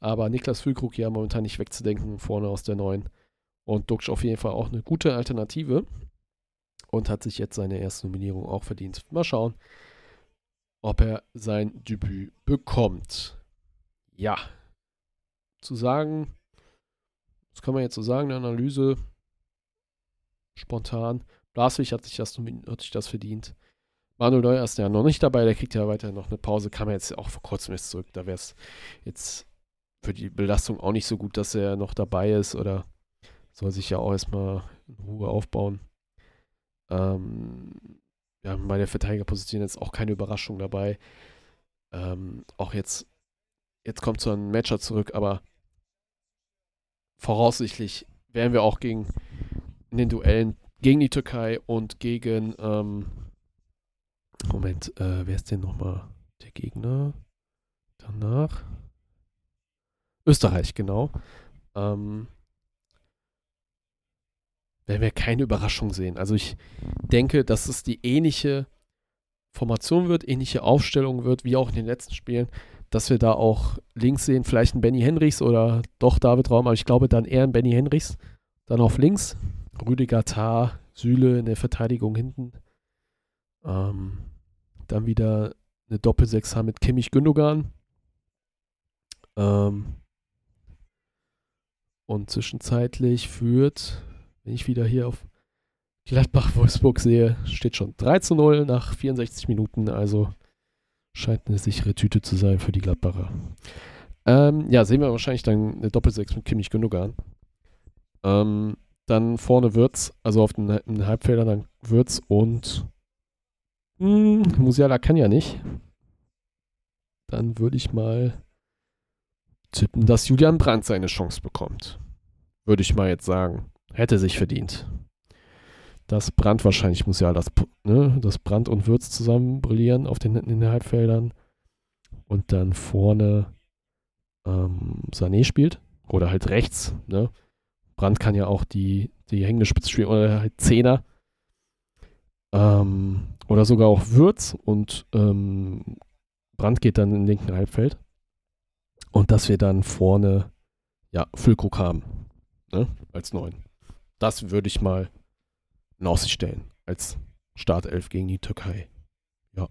Aber Niklas Füllkrug ja momentan nicht wegzudenken, vorne aus der neuen. Und Duksch auf jeden Fall auch eine gute Alternative. Und hat sich jetzt seine erste Nominierung auch verdient. Mal schauen, ob er sein Debüt bekommt. Ja. Zu sagen, das kann man jetzt so sagen, eine Analyse. Spontan. Blaswig hat sich das, hat sich das verdient. Manuel Neuer ist ja noch nicht dabei, der kriegt ja weiter noch eine Pause, kam jetzt auch vor kurzem jetzt zurück. Da wäre es jetzt für die Belastung auch nicht so gut, dass er noch dabei ist oder soll sich ja auch erstmal in Ruhe aufbauen. Ähm, ja, bei der Verteidigerposition jetzt auch keine Überraschung dabei. Ähm, auch jetzt, jetzt kommt so ein Matcher zurück, aber voraussichtlich werden wir auch gegen in den Duellen gegen die Türkei und gegen ähm, Moment, äh, wer ist denn nochmal der Gegner? Danach. Österreich, genau. Ähm, werden wir keine Überraschung sehen. Also ich denke, dass es die ähnliche Formation wird, ähnliche Aufstellung wird, wie auch in den letzten Spielen, dass wir da auch links sehen, vielleicht ein Benny Henrichs oder doch David Raum, aber ich glaube dann eher ein Benny Henrichs. Dann auf links Rüdiger Tarr, Süle in der Verteidigung hinten. Ähm, dann wieder eine Doppel-6 haben mit Kimmich Gündogan. Ähm, und zwischenzeitlich führt, wenn ich wieder hier auf Gladbach-Wolfsburg sehe, steht schon 3 zu 0 nach 64 Minuten. Also Scheint eine sichere Tüte zu sein für die Gladbacher. Ähm, ja, sehen wir wahrscheinlich dann eine Doppelsechs mit Kimmich Gündogan. Ähm, dann vorne Würz, also auf den, den Halbfeldern dann Würz und hm, Musiala kann ja nicht. Dann würde ich mal tippen, dass Julian Brandt seine Chance bekommt. Würde ich mal jetzt sagen. Hätte sich verdient. Das Brandt wahrscheinlich Musiala, das, ne, das Brandt und Würz zusammen brillieren auf den, in den Halbfeldern. Und dann vorne ähm, Sané spielt. Oder halt rechts, ne? Brand kann ja auch die, die hängende Spitze spielen oder halt Zehner. Ähm, oder sogar auch Würz und ähm, Brand geht dann in den linken Halbfeld. Und dass wir dann vorne, ja, Füllkrug haben. Ne? Als neun. Das würde ich mal in Aussicht stellen. Als Startelf gegen die Türkei. Ja.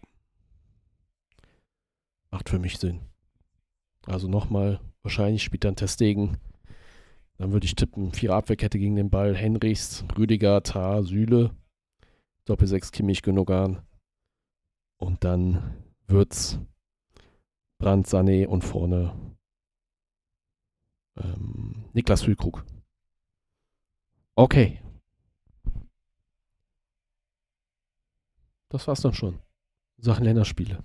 Macht für mich Sinn. Also nochmal, wahrscheinlich spielt dann Testegen dann würde ich tippen, vier Abwehrkette gegen den Ball. Henrichs, Rüdiger, Tar, Süle. Doppel-6 Kimmich, Gündogan. Und dann wird's Brand, Sané und vorne ähm, Niklas Füllkrug. Okay. Das war's dann schon. Sachen Länderspiele.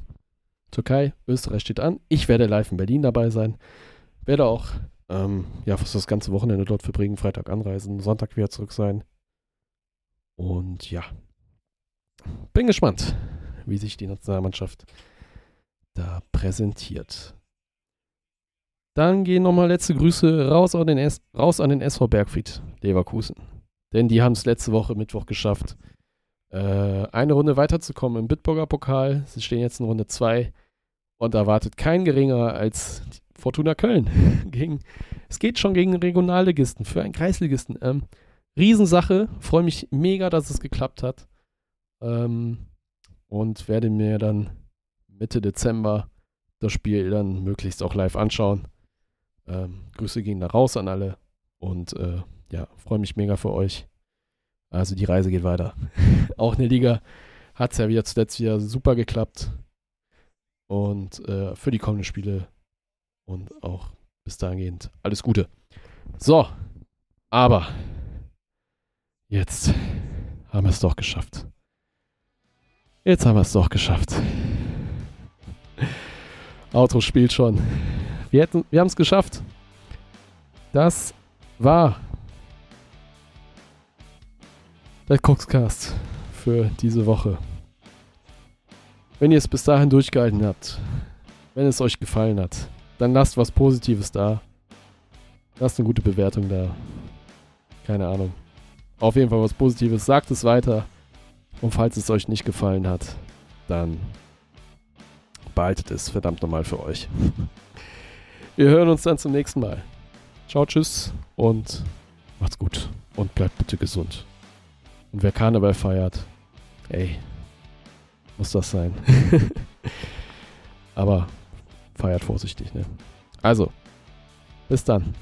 Türkei, Österreich steht an. Ich werde live in Berlin dabei sein. Werde auch ähm, ja, fast das ganze Wochenende dort verbringen, Freitag anreisen, Sonntag wieder zurück sein. Und ja, bin gespannt, wie sich die Nationalmannschaft da präsentiert. Dann gehen nochmal letzte Grüße raus an, den S raus an den SV Bergfried Leverkusen. Denn die haben es letzte Woche Mittwoch geschafft, äh, eine Runde weiterzukommen im Bitburger Pokal. Sie stehen jetzt in Runde 2 und erwartet kein geringer als Fortuna Köln. gegen, es geht schon gegen Regionalligisten für einen Kreisligisten. Ähm, Riesensache. Freue mich mega, dass es geklappt hat. Ähm, und werde mir dann Mitte Dezember das Spiel dann möglichst auch live anschauen. Ähm, Grüße gehen da raus an alle. Und äh, ja, freue mich mega für euch. Also die Reise geht weiter. auch in der Liga hat es ja wieder zuletzt wieder super geklappt. Und äh, für die kommenden Spiele und auch bis dahingehend alles Gute. So, aber jetzt haben wir es doch geschafft. Jetzt haben wir es doch geschafft. Auto spielt schon. Wir, wir haben es geschafft. Das war der Coxcast für diese Woche. Wenn ihr es bis dahin durchgehalten habt, wenn es euch gefallen hat, dann lasst was Positives da. Lasst eine gute Bewertung da. Keine Ahnung. Auf jeden Fall was Positives. Sagt es weiter. Und falls es euch nicht gefallen hat, dann behaltet es verdammt nochmal für euch. Wir hören uns dann zum nächsten Mal. Ciao, tschüss und macht's gut. Und bleibt bitte gesund. Und wer Karneval feiert, ey, muss das sein. Aber feiert vorsichtig. Ne? Also, bis dann.